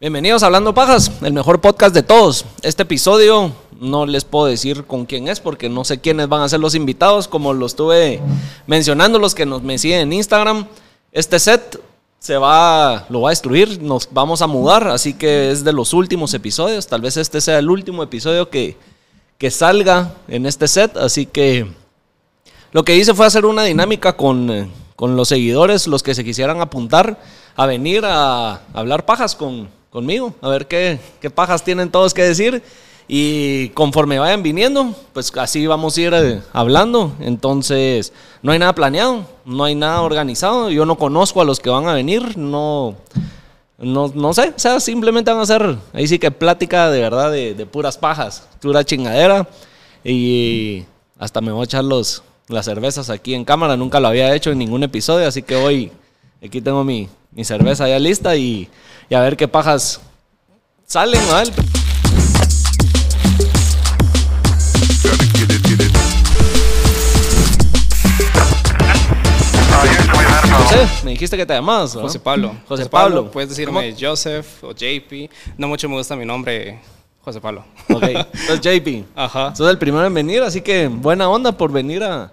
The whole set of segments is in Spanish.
Bienvenidos a Hablando Pajas, el mejor podcast de todos. Este episodio no les puedo decir con quién es porque no sé quiénes van a ser los invitados, como lo estuve mencionando los que nos me siguen en Instagram. Este set se va, lo va a destruir, nos vamos a mudar, así que es de los últimos episodios. Tal vez este sea el último episodio que, que salga en este set, así que lo que hice fue hacer una dinámica con, eh, con los seguidores, los que se quisieran apuntar a venir a hablar pajas con, conmigo, a ver qué, qué pajas tienen todos que decir. Y conforme vayan viniendo, pues así vamos a ir eh, hablando. Entonces, no hay nada planeado, no hay nada organizado. Yo no conozco a los que van a venir, no, no, no sé. O sea, simplemente van a ser, ahí sí que plática de verdad de, de puras pajas, pura chingadera. Y hasta me voy a echar los, las cervezas aquí en cámara. Nunca lo había hecho en ningún episodio, así que hoy aquí tengo mi, mi cerveza ya lista y, y a ver qué pajas salen, ¿vale? José, me dijiste que te llamabas. ¿no? José Pablo. José Pablo. Puedes decirme Joseph o JP. No mucho me gusta mi nombre, José Pablo. Ok, entonces JP. Ajá. Sos el primero en venir, así que buena onda por venir a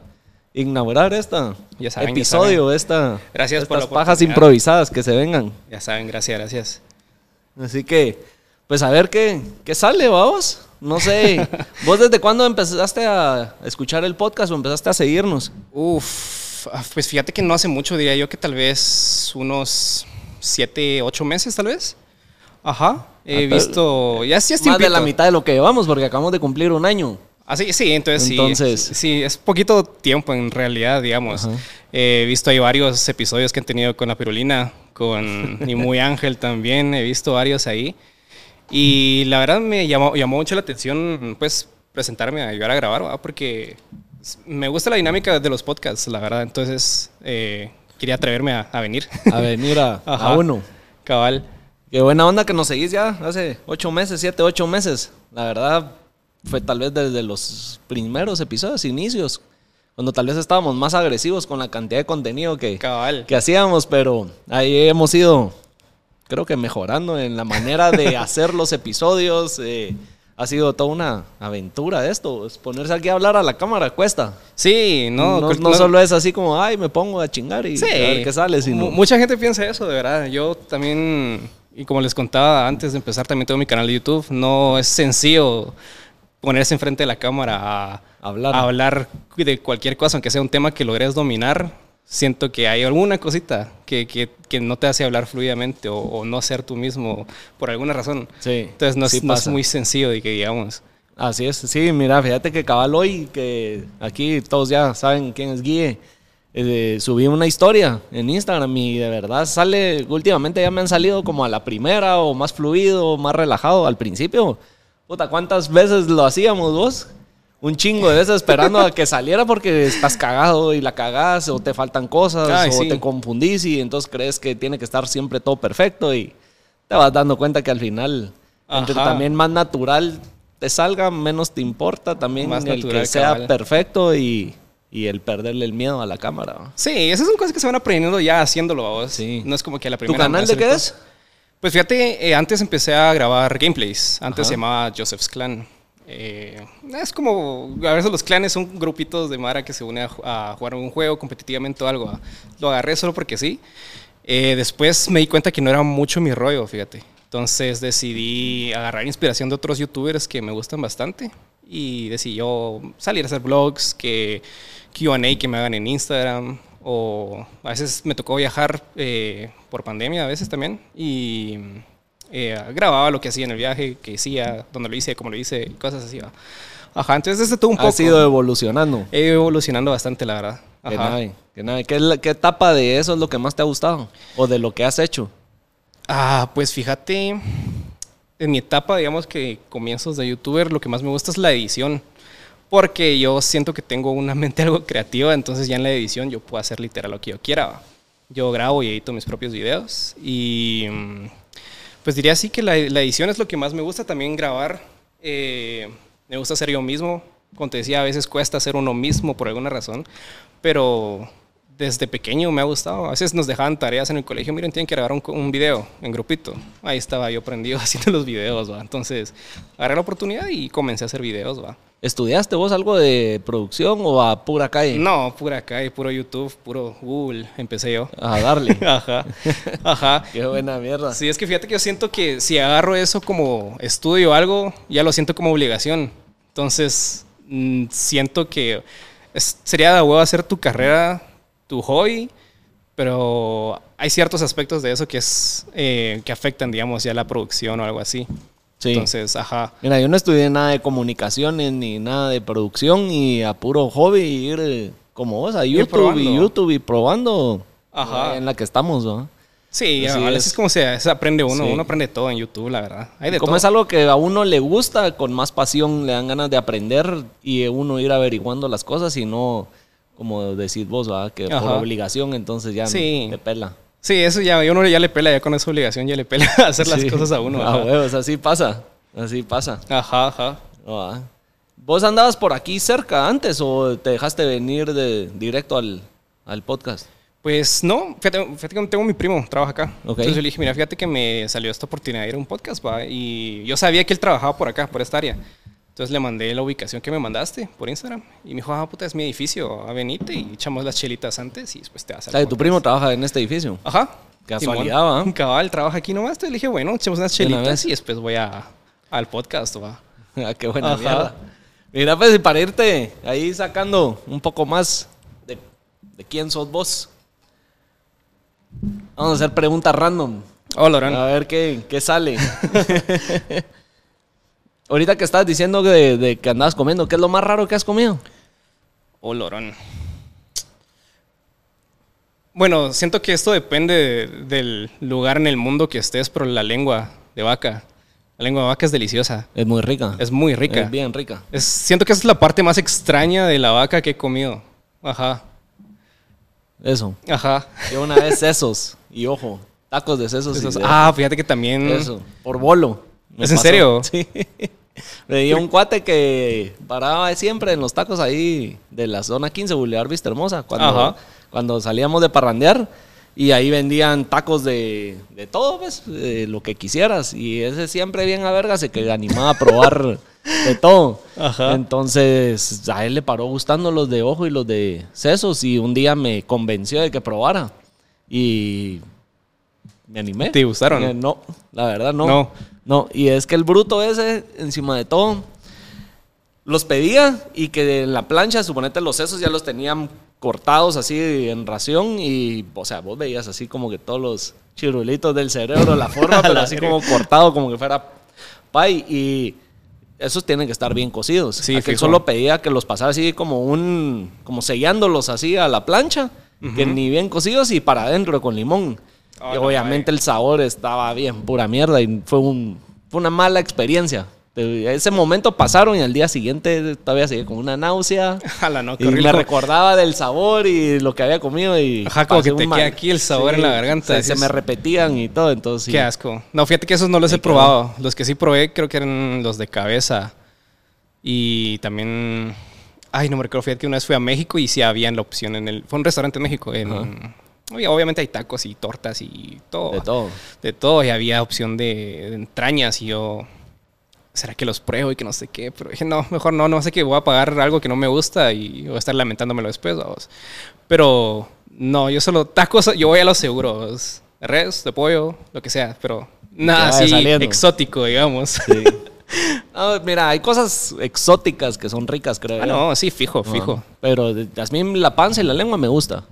inaugurar esta Ya saben, ya episodio, saben. esta Gracias por estas la pajas improvisadas que se vengan. Ya saben, gracias, gracias. Así que, pues a ver qué, qué sale, vamos. No sé, ¿vos desde cuándo empezaste a escuchar el podcast o empezaste a seguirnos? Uf, ah, pues fíjate que no hace mucho, diría yo que tal vez unos siete, ocho meses, tal vez. Ajá. He Ah, pero- visto. Ya, ya es Más de la mitad de lo que llevamos porque acabamos de cumplir un año. Ah, sí, sí, entonces, Entonces- sí. Sí, es poquito tiempo en realidad, digamos. He visto ahí varios episodios que han tenido con la pirulina, con y muy Ángel también. He visto varios ahí. Y la verdad me llamó, llamó mucho la atención, pues, presentarme a ayudar a grabar, ¿verdad? porque me gusta la dinámica de los podcasts, la verdad. Entonces, eh, quería atreverme a, a venir. A venir a, a uno. Cabal. Qué buena onda que nos seguís ya hace ocho meses, siete, ocho meses. La verdad, fue tal vez desde los primeros episodios, inicios, cuando tal vez estábamos más agresivos con la cantidad de contenido que, Cabal. que hacíamos, pero ahí hemos ido, creo que mejorando en la manera de hacer los episodios. eh, ha sido toda una aventura esto. es Ponerse aquí a hablar a la cámara cuesta. Sí, no, No, solo es así como, ay, me pongo a chingar y Sí. a ver qué sale, sino... Mu- Mucha gente piensa eso, de verdad. Yo también, y como les contaba antes de empezar, también tengo mi canal de YouTube. No es sencillo ponerse enfrente de la cámara a Hablar. a hablar de cualquier cosa, aunque sea un tema que logres dominar. Siento que hay alguna cosita que, que, que no te hace hablar fluidamente o, o no ser tú mismo por alguna razón. Sí, Entonces no es, sí no es muy sencillo de que digamos. Así es, sí, mira, fíjate que cabal hoy, que aquí todos ya saben quién es Guille, eh, subí una historia en Instagram y de verdad sale, últimamente ya me han salido como a la primera o más fluido, más relajado al principio. Puta, ¿cuántas veces lo hacíamos vos? Un chingo de veces esperando a que saliera porque estás cagado y la cagás o te faltan cosas Ay, o sí. te confundís y entonces crees que tiene que estar siempre todo perfecto y te vas dando cuenta que al final entre también más natural te salga, menos te importa también Más el natural, que sea cabal. perfecto y, y el perderle el miedo a la cámara. Sí, esas son cosas que se van aprendiendo ya haciéndolo a vos. Sí. No es como que a la ¿Tu primera. canal me de qué todo. Es? Pues fíjate, eh, antes empecé a grabar gameplays. Antes Ajá. se llamaba Joseph's Clan. Eh, es como, a veces los clanes son grupitos de Mara que se une a, a jugar un juego competitivamente o algo. Lo agarré solo porque sí. Eh, después me di cuenta que no era mucho mi rollo, fíjate. Entonces decidí agarrar inspiración de otros youtubers que me gustan bastante. Y decidí yo salir a hacer vlogs, que QA que me hagan en Instagram. O a veces me tocó viajar eh, por pandemia, a veces también. Y eh, grababa lo que hacía en el viaje, que hacía, dónde lo hice, cómo lo hice, cosas así. ¿va? Ajá, entonces desde todo un poco. Ha sido evolucionando. He ido evolucionando bastante, la verdad. Que Ajá. que nave. ¿Qué, ¿Qué etapa de eso es lo que más te ha gustado? ¿O de lo que has hecho? Ah, pues fíjate, en mi etapa, digamos que comienzos de youtuber, lo que más me gusta es la edición. Porque yo siento que tengo una mente algo creativa, entonces ya en la edición yo puedo hacer literal lo que yo quiera. Yo grabo y edito mis propios videos y mm, pues diría así que la, edición es lo que más me gusta, también grabar. eh, me gusta ser yo mismo. Como te decía, a veces cuesta ser uno mismo por alguna razón, pero desde pequeño me ha gustado. A veces nos dejaban tareas en el colegio, miren, tienen que grabar un, video en grupito. Ahí estaba yo prendido haciendo los videos. Entonces, agarré la oportunidad y comencé a hacer videos. ¿Estudiaste vos algo de producción o a pura calle? No, pura calle, puro YouTube, puro Google, empecé yo. A darle. Ajá, ajá. Qué buena mierda. Sí, es que fíjate que yo siento que si agarro eso como estudio o algo, ya lo siento como obligación. Entonces, mm, siento que es- sería de huevo hacer tu carrera, tu hobby, pero hay ciertos aspectos de eso que es eh, que afectan, digamos, ya la producción o algo así. Sí. Entonces, ajá. Mira, yo no estudié nada de comunicaciones ni nada de producción y a puro hobby ir eh, como vos a YouTube y YouTube y probando Ajá. eh, en la que estamos, ¿no? Sí, Así a veces es. como se, se aprende uno, Sí. uno aprende todo en YouTube, la verdad. Hay de Como todo. es algo que a uno le gusta, con más pasión le dan ganas de aprender y uno ir averiguando las cosas y no, como decís vos, ¿verdad? que por Ajá. obligación entonces ya Sí. no te pela. Sí, eso ya, yo no ya le pela, ya con esa obligación ya le pela hacer las Sí. cosas a uno. Ah, huevos, así pasa, así pasa. Ajá, ajá. Ah. ¿Vos andabas por aquí cerca antes o te dejaste venir de directo al, al podcast? Pues no, fíjate, fíjate que tengo mi primo, trabaja acá. Ok. Entonces yo le dije, mira, fíjate que me salió esta oportunidad de ir a un podcast, va. Y yo sabía que él trabajaba por acá, por esta área. Entonces le mandé la ubicación que me mandaste por Instagram. Y me dijo, ah, puta, es mi edificio, a venite y echamos las chelitas antes y después te vas O al sea, tu podcast". primo trabaja en este edificio. Ajá. Casualidad. ¿va? Cabal, trabaja aquí nomás. Entonces le dije, bueno, echemos unas una chelitas y después voy a, al podcast, va. Ah, Qué buena Ajá. mierda. Mira, pues, y para irte ahí sacando un poco más de, de quién sos vos. Vamos a hacer preguntas random. Hola, Orán. A ver qué, qué sale. Ahorita que estabas diciendo de, de que andabas comiendo, ¿qué es lo más raro que has comido? Olorón. Bueno, siento que esto depende de- del lugar en el mundo que estés, pero la lengua de vaca, la lengua de vaca es deliciosa, Es muy rica. es muy rica. Es bien rica. Es- siento que esa es la parte más extraña de la vaca que he comido. Ajá, Eso. ajá. Yo una vez sesos. Y ojo, tacos de sesos. y de- ah, fíjate que también... Eso, por bolo. ¿Es en serio? Sí. Me dio un cuate que paraba siempre en los tacos ahí de la zona 15, Boulevard Vista Hermosa, cuando, Ajá. cuando salíamos de parrandear. Y ahí vendían tacos de, de todo, pues, de lo que quisieras. Y ese siempre bien a verga, se que animaba a probar de todo. Ajá. Entonces, a él le paró gustando los de ojo y los de sesos. Y un día me convenció de que probara. Y me animé. ¿Te gustaron? Eh, No, la verdad no. No. No, y es que el bruto ese, encima de todo, los pedía y que en la plancha, suponete los sesos ya los tenían cortados así en ración y, o sea, vos veías así como que todos los chirulitos del cerebro, la forma, pero así como cortado, como que fuera pay y esos tienen que estar bien cocidos. Sí, Aquel solo pedía que los pasara así como un, como sellándolos así a la plancha, que ni bien cocidos y para adentro con limón. Ah, y obviamente el sabor estaba bien pura mierda y fue, un, fue una mala experiencia. De- Ese momento pasaron y al día siguiente todavía seguía con una náusea. Jala, no, Y me recordaba del sabor y lo que había comido y... Ajá, como que te mal- queda aquí el sabor en la garganta, Se, me repetían y todo, entonces sí. Qué asco. No, fíjate que esos no los he probado. Los que sí probé creo que eran los de cabeza. Y también... Ay, no me recuerdo. Fíjate que una vez fui a México y sí había la opción en el... Fue un restaurante en México. En, Obvia- Obviamente hay tacos y tortas y todo. De todo. De todo. Y había opción de, de entrañas y yo... ¿Será que los pruebo y que no sé qué? Pero dije, no, mejor no. No sé que voy a pagar algo que no me gusta y voy a estar lamentándomelo después, vamos. Pero no, yo solo tacos, yo voy a lo seguro. es De res, de pollo, lo que sea, pero nada así saliendo. exótico, digamos. Sí. Ah, mira, hay cosas exóticas que son ricas, creo. ah, no, sí, fijo, Ah, fijo. Pero a mí la panza y la lengua me gusta.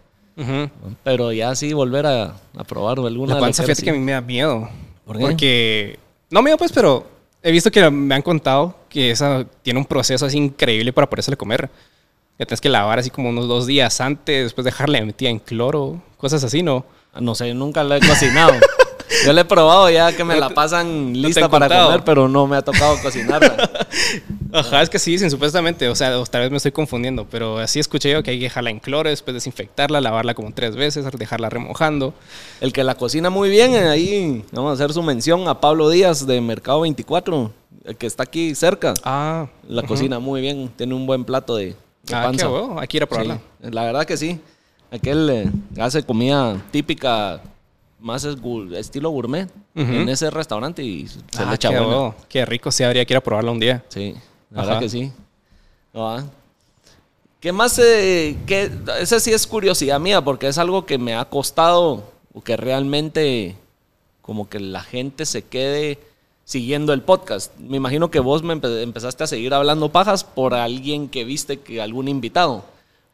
Pero ya sí volver a, a probar alguna La panza, fíjate que a mí me da miedo. ¿Por qué? Porque, no miedo pues, pero he visto que me han contado que esa tiene un proceso así increíble para podérsela comer. Que tienes que lavar así como unos dos días antes, después dejarla metida en cloro, cosas así, ¿no? No sé, nunca la he cocinado. Yo la he probado ya que me la pasan lista para contado. comer, pero no me ha tocado cocinarla. Ajá, es que sí dicen supuestamente, o sea, tal vez me estoy confundiendo, pero así escuché yo que hay que dejarla en cloro, después desinfectarla, lavarla como tres veces, dejarla remojando. El que la cocina muy bien, eh, ahí vamos a hacer su mención a Pablo Díaz de Mercado 24, el que está aquí cerca. Ah, La cocina muy bien, tiene un buen plato de, de ah panza. qué huevo, hay que ir a probarla. Sí, la verdad que sí. Aquel eh, hace comida típica, más es estilo gourmet, en ese restaurante y se Ah, le echa qué, buena. bueno. Qué rico, sí, habría que ir a probarla un día. Sí, la verdad que sí. Ah. ¿Qué más? eh, qué- esa sí es curiosidad mía, porque es algo que me ha costado, o que realmente como que la gente se quede siguiendo el podcast. Me imagino que vos me empe- empezaste a seguir hablando pajas por alguien que viste que algún invitado.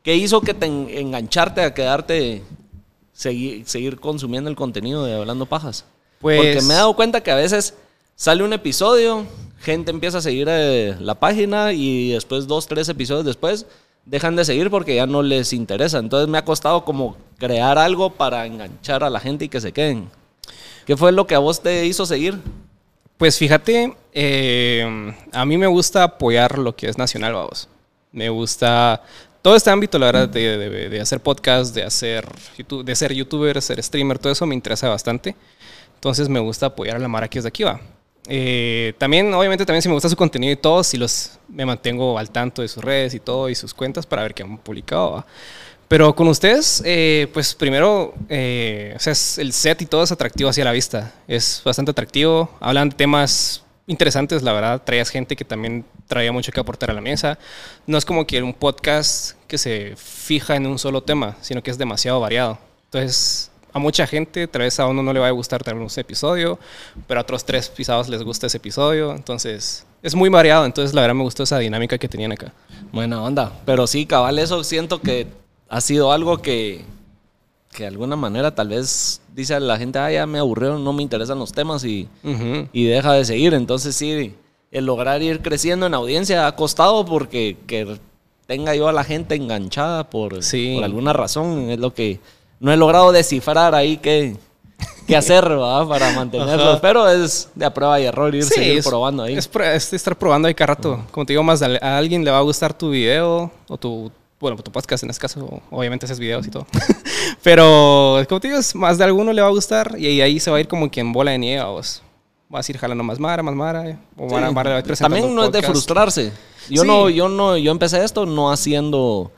¿Qué hizo que te en- engancharte a quedarte, seguir, seguir consumiendo el contenido de Hablando Pajas? Pues- Porque me he dado cuenta que a veces sale un episodio, gente empieza a seguir eh, la página y después dos, tres episodios después dejan de seguir porque ya no les interesa. Entonces me ha costado como crear algo para enganchar a la gente y que se queden. ¿Qué fue lo que a vos te hizo seguir? Pues fíjate, eh, a mí me gusta apoyar lo que es nacional, vamos. Me gusta todo este ámbito, la verdad, de, de- hacer podcast, de hacer YouTube, de ser youtuber, ser streamer, todo eso me interesa bastante. Entonces me gusta apoyar a la Mara que es de aquí, va. Eh, también, obviamente, también si me gusta su contenido y todo, si los me mantengo al tanto de sus redes y todo y sus cuentas para ver qué han publicado, va. Pero con ustedes, eh, pues primero, eh, o sea, es- el set y todo es atractivo hacia la vista. Es bastante atractivo. Hablan de temas interesantes, la verdad. Traías gente que también traía mucho que aportar a la mesa. No es como que un podcast que se fija en un solo tema, sino que es demasiado variado. Entonces, a mucha gente, tal vez a uno no le va a gustar tal un episodio, pero a otros tres pisados les gusta ese episodio. Entonces, es muy variado. Entonces, la verdad me gustó esa dinámica que tenían acá. Buena onda. Pero sí, cabal, eso siento que ha sido algo que, que de alguna manera tal vez dice a la gente, ah, ya me aburrieron, no me interesan los temas y, y deja de seguir. Entonces sí, el lograr ir creciendo en audiencia ha costado porque que tenga yo a la gente enganchada por, Sí. por alguna razón es lo que no he logrado descifrar ahí qué, qué hacer ¿verdad? para mantenerlos. Ajá. Pero es de a prueba y error ir Sí, seguir es- probando ahí. Es estar probando ahí cada rato. Como te digo, más a, a alguien le va a gustar tu video o tu, bueno, tu podcast en este caso. Obviamente haces videos y todo. Pero, como te digo, más de alguno le va a gustar y ahí se va a ir como que en bola de nieve. Vos. Vas a ir jalando más mara, más mara. O Sí. mara, mara También no es de podcast. frustrarse. Yo Sí. no, yo no, yo empecé esto no haciendo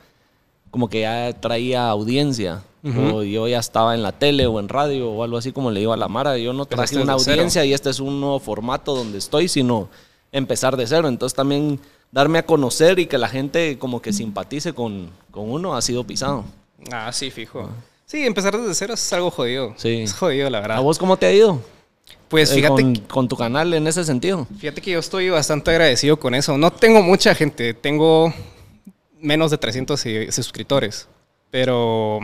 como que ya traía audiencia. Ujú. O yo ya estaba en la tele o en radio o algo así como le digo a la Mara. Yo no traje una desde cero. audiencia y este es un nuevo formato donde estoy, sino empezar de cero. Entonces también darme a conocer y que la gente como que simpatice con, con uno ha sido pisado. Ah, sí, fijo. Sí, empezar desde cero es algo jodido. Sí. Es jodido, la verdad. ¿A vos cómo te ha ido? Pues Eh, fíjate con, con tu canal en ese sentido. Fíjate que yo estoy bastante agradecido con eso. No tengo mucha gente, tengo menos de 300 si- suscriptores. Pero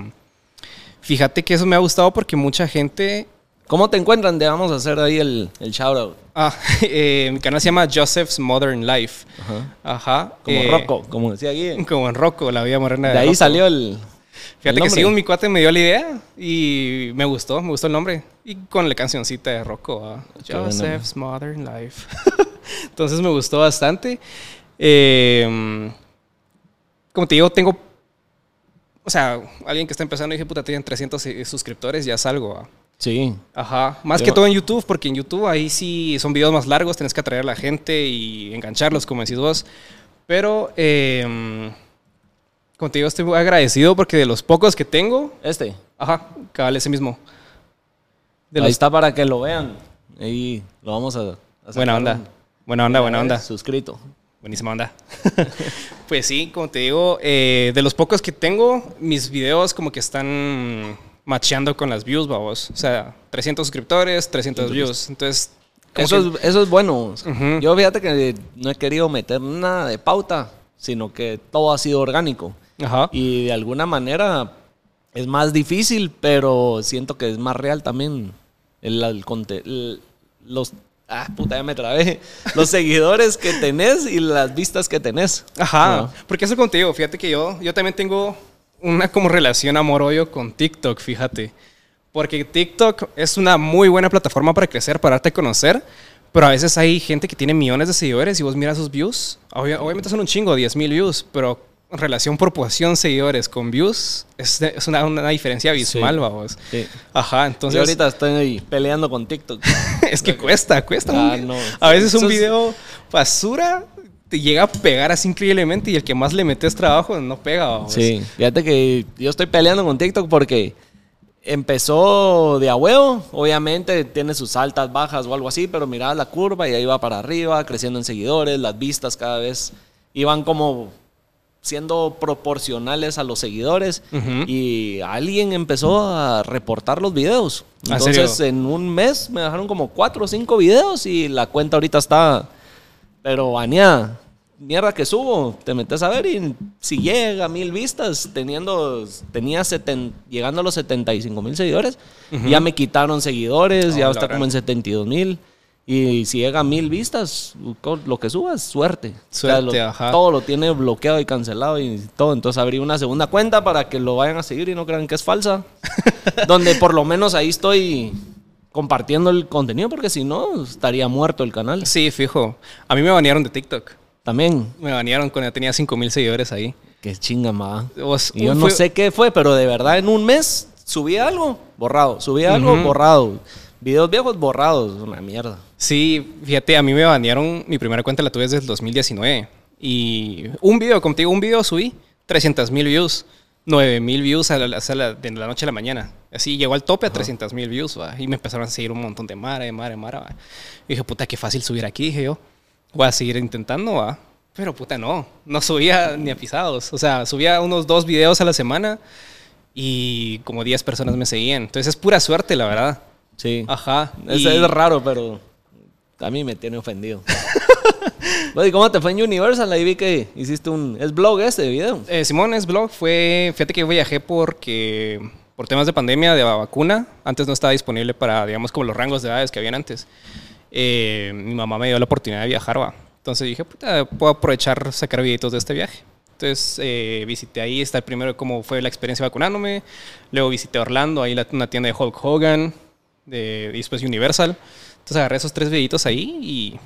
fíjate que eso me ha gustado porque mucha gente... ¿Cómo te encuentran? Te vamos a hacer ahí el, el shout out. Ah, eh, mi canal se llama Joseph's Modern Life. Ajá. Ajá. Como eh, Rocco, como decía Guille. Como en Rocco, la vida morena de, De ahí Rocco. salió el. Fíjate el que sí, un mi cuate me dio la idea y me gustó, me gustó el nombre. Y con la cancioncita de Rocco, ah. Joseph's Modern Life. Entonces me gustó bastante. Eh, como te digo, tengo. O sea, alguien que está empezando y dije, puta, tienen 300 suscriptores, ya salgo. ah. Sí. Ajá. Más Yo- que todo en YouTube, porque en YouTube ahí sí son videos más largos, tienes que atraer a la gente y engancharlos, como decís vos. Pero, eh, como te digo, estoy muy agradecido porque de los pocos que tengo, Este. Ajá, cabal, ese mismo. De ahí los- está para que lo vean. Ahí lo vamos a. a Buena onda. un- Buena onda, buena onda. Suscrito. Buenísima onda. pues sí, como te digo, eh, de los pocos que tengo, mis videos como que están macheando con las views, babos. O sea, 300 suscriptores, 300 views. Entonces, Eso es, eso es bueno. Ujú. Yo fíjate que no he querido meter nada de pauta, sino que todo ha sido orgánico. Ajá. Y de alguna manera es más difícil, pero siento que es más real también el, el el- los ah puta ya me trabé los seguidores que tenés y las vistas que tenés. Ajá, Ajá. porque eso contigo, fíjate que yo, yo también tengo una como relación amor-odio con TikTok, fíjate. Porque TikTok es una muy buena plataforma para crecer, para darte a conocer, pero a veces hay gente que tiene millones de seguidores y vos miras sus views, obvia- obviamente son un chingo, 10 mil views, pero en relación proporción seguidores con views es, de- es una, una diferencia abismal, Sí. vamos. Sí. Ajá, Yo entonces ahorita estoy peleando con TicTok. es que cuesta, cuesta. Ah, no. A veces un video basura te llega a pegar así increíblemente y el que más le metes trabajo no pega. vamos. Sí, fíjate que yo estoy peleando con TikTok porque empezó de a huevo, obviamente tiene sus altas, bajas o algo así, pero miraba la curva y ahí va para arriba, creciendo en seguidores, las vistas cada vez iban como siendo proporcionales a los seguidores y alguien empezó a reportar los videos. ¿En Entonces serio? en un mes me dejaron como cuatro o cinco videos y la cuenta ahorita está pero baneada. Mierda que subo, te metes a ver y si llega a mil vistas, teniendo, tenía seten- llegando a los 75 mil seguidores, ya me quitaron seguidores, Oh, ya está como en 72 mil. Y si llega a mil vistas, lo que subas, suerte. Suerte, lo- ajá. Todo lo tiene bloqueado y cancelado y todo. Entonces abrí una segunda cuenta para que lo vayan a seguir y no crean que es falsa. donde por lo menos ahí estoy compartiendo el contenido, porque si no, estaría muerto el canal. Sí, fijo. A mí me banearon de TikTok. También. Me banearon cuando tenía 5 mil seguidores ahí. Qué chinga, ma. Yo no fue- sé qué fue, pero de verdad en un mes subí algo, borrado. Subí algo, borrado. Videos viejos, borrados. Una mierda. Sí, fíjate, a mí me banearon, mi primera cuenta la tuve desde el 2019. Y un video, digo, un video subí 300 mil views, 9 mil views a la, a la- de la noche a la mañana. Así llegó al tope a 300 mil views, ¿va? y me empezaron a seguir un montón de mara, de mara, de mara. ¿va? Y dije, puta, qué fácil subir aquí, dije yo. Voy a seguir intentando, ¿va? Pero puta, no, no subía ni a pisados. O sea, subía unos dos videos a la semana y como 10 personas me seguían. Entonces es pura suerte, la verdad. Sí. Ajá. Es, es raro, pero a mí me tiene ofendido. ¿cómo te fue en Universal? Ahí vi que hiciste un... Es blog este video. Eh, Simón es blog. Fue, fíjate que viajé porque por temas de pandemia de vacuna, antes no estaba disponible para, digamos, como los rangos de edades que habían antes. Eh, mi mamá me dio la oportunidad de viajar, va. Entonces dije, puta, puedo aprovechar sacar videitos de este viaje. Entonces eh, visité ahí, está primero cómo fue la experiencia vacunándome. Luego visité Orlando, ahí la, una tienda de Hulk Hogan, de, después Universal. Entonces agarré esos tres videitos ahí y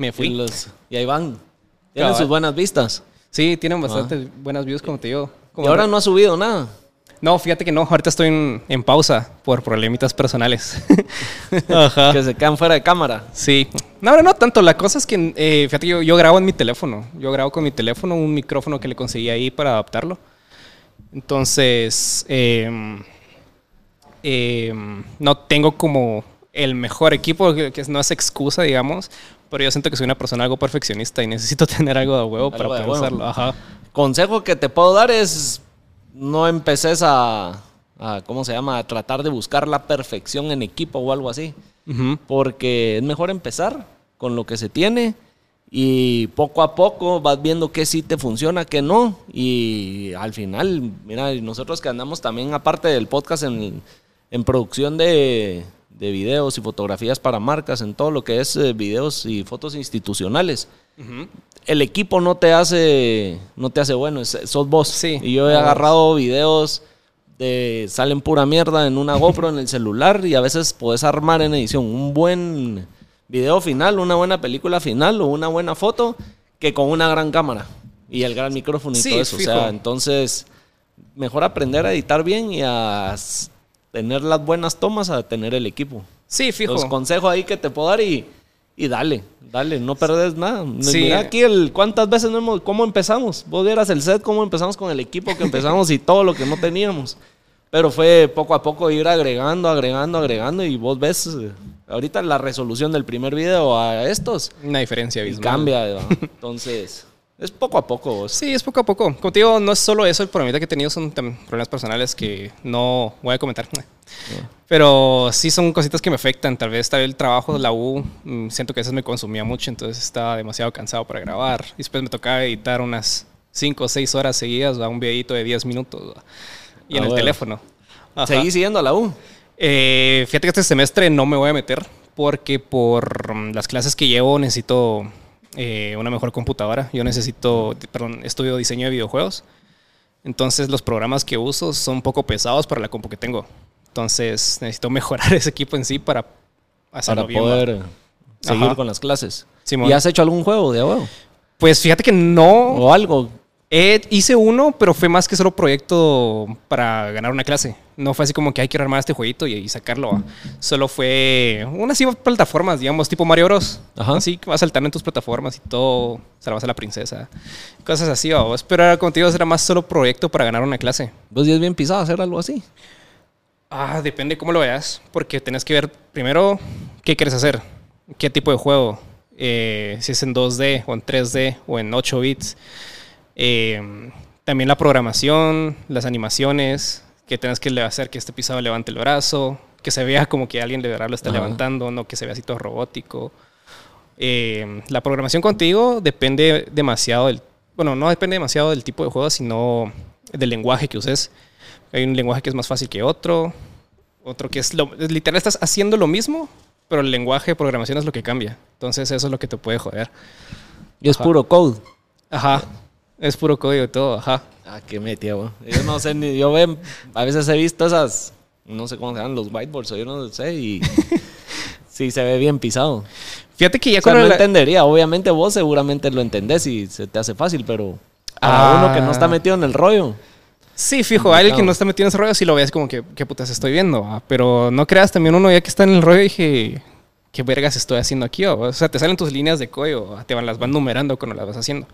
me fui. Y, los- y ahí van. Tienen Cabal. sus buenas vistas. Sí, tienen bastante buenas views, como te digo. Y Como ahora no ha subido nada. No, fíjate que no, ahorita estoy en, en pausa por problemitas personales. Ajá. Que se quedan fuera de cámara. Sí. No, no, no tanto. La cosa es que, eh, fíjate yo, yo grabo en mi teléfono. Yo grabo con mi teléfono, un micrófono que le conseguí ahí para adaptarlo. Entonces, em, em, no tengo como el mejor equipo, que no es excusa, digamos. Pero yo siento que soy una persona algo perfeccionista y necesito tener algo de huevo para Algo poder huevo. usarlo. Ajá. Consejo que te puedo dar es no empeces a, a, ¿cómo se llama? A tratar de buscar la perfección en equipo o algo así. Porque es mejor empezar con lo que se tiene y poco a poco vas viendo qué sí te funciona, qué no. Y al final, mira, nosotros que andamos también, aparte del podcast, en, en producción de, de videos y fotografías para marcas, en todo lo que es eh, videos y fotos institucionales. El equipo no te hace, no te hace bueno, es- sos vos. Sí. Y yo he agarrado videos de salen pura mierda en una GoPro en el celular y a veces puedes armar en edición un buen video final, una buena película final o una buena foto que con una gran cámara y el gran micrófono y Sí, todo eso. fijo. O sea, entonces mejor aprender a editar bien y a tener las buenas tomas a tener el equipo. Sí, fijo. Los consejos ahí que te puedo dar y, y dale, dale, no perdes nada. Sí. Mira aquí el cuántas veces no hemos, cómo empezamos. Vos vieras el set, cómo empezamos con el equipo que empezamos y todo lo que no teníamos. Pero fue poco a poco ir agregando, agregando, agregando y vos ves eh, ahorita la resolución del primer video a estos Una diferencia y abismal. cambia. ¿verdad? Entonces, es poco a poco. vos. Sí, es poco a poco. Como te digo, no es solo eso, el problema que he tenido son problemas personales que no voy a comentar. Pero sí son cositas que me afectan. Tal vez tal vez el trabajo de la U, mm, siento que a veces me consumía mucho, entonces estaba demasiado cansado para grabar. Y después me tocaba editar unas 5 o 6 horas seguidas a un videito de 10 minutos. ¿va? Y en Ah, el teléfono. Ajá. Seguí siguiendo a la U. Eh, fíjate que este semestre no me voy a meter porque por mm, las clases que llevo necesito eh, una mejor computadora. Yo necesito, perdón, estudio diseño de videojuegos. Entonces los programas que uso son un poco pesados para la compu que tengo. Entonces necesito mejorar ese equipo en sí para hacerlo Para poder seguir Ajá. con las clases. Simón. ¿Y has hecho algún juego de huevo? Pues fíjate que no, O algo. Eh, hice uno, pero fue más que solo proyecto para ganar una clase. No fue así como que hay que armar este jueguito y, y sacarlo. ¿va? Solo fue unas plataformas, digamos, tipo Mario Bros. Ajá. Así que vas saltando en tus plataformas y todo, salvas a la princesa. Cosas así, vamos. Pero te digo, era más solo proyecto para ganar una clase. Vos ya es bien pisado hacer algo así. Ah, depende cómo lo veas, porque tenés que ver primero qué quieres hacer, qué tipo de juego, eh, si es en 2D o en 3D o en 8 bits. Eh, también la programación, las animaciones, que tenés que hacer que este pisado levante el brazo, que se vea como que alguien de verdad lo está Ajá. levantando, no que se vea así todo robótico. Eh, la programación contigo depende demasiado del, bueno, no depende demasiado del tipo de juego, sino del lenguaje que uses. Hay un lenguaje que es más fácil que otro, otro que es, lo, literal, estás haciendo lo mismo, pero el lenguaje de programación es lo que cambia. Entonces eso es lo que te puede joder. Y es Ajá. puro code. Ajá. Es puro código todo, ajá. Ah, qué metida, güey. Yo no sé ni. Yo ve, a veces he visto esas. No sé cómo se llaman los whiteboards, o yo no sé. Y. sí, se ve bien pisado. Fíjate que ya O sea, con no la- entendería. Obviamente vos seguramente lo entendés y se te hace fácil, pero. Para Ah. uno que no está metido en el rollo. Sí, fijo, alguien que no está metido en ese rollo sí lo ves como que, ¿qué putas estoy viendo? ah? Pero no creas, también uno ya que está en el rollo dije, ¿qué vergas estoy haciendo aquí? O sea, te salen tus líneas de código, ah, te van, las van numerando cuando las vas haciendo.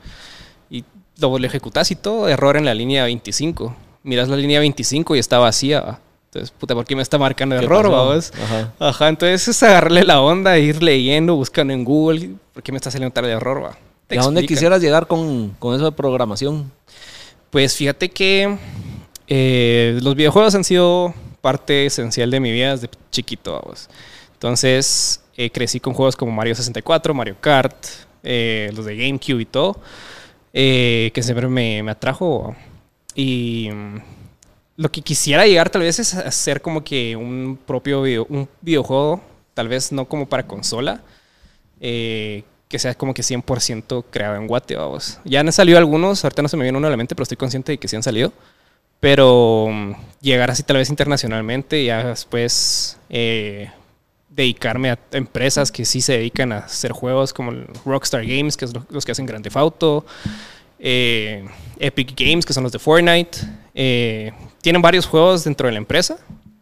Y lo, lo ejecutas y todo, error en la línea 25. Miras la línea 25 y está vacía. ah. Entonces, puta, ¿por qué me está marcando ¿Qué error? Ajá. Ajá, entonces es agarrarle la onda, ir leyendo, buscando en Google, ¿por qué me está saliendo tal error? va? ¿Y a dónde quisieras llegar con, con eso de programación? Pues fíjate que eh, los videojuegos han sido parte esencial de mi vida desde chiquito. vamos. Entonces eh, crecí con juegos como Mario 64, Mario Kart, eh, los de GameCube y todo, eh, que siempre me, me atrajo. Y lo que quisiera llegar tal vez es hacer como que un propio video- un videojuego, tal vez no como para consola, eh, que sea como que 100% creado en Guate, vamos. Ya han salido algunos, ahorita no se me viene uno a la mente, pero estoy consciente de que sí han salido. Pero llegar así tal vez internacionalmente ya después eh, dedicarme a empresas que sí se dedican a hacer juegos como Rockstar Games, que es lo- los que hacen Grand Theft Auto, eh, Epic Games, que son los de Fortnite. Eh, tienen varios juegos dentro de la empresa.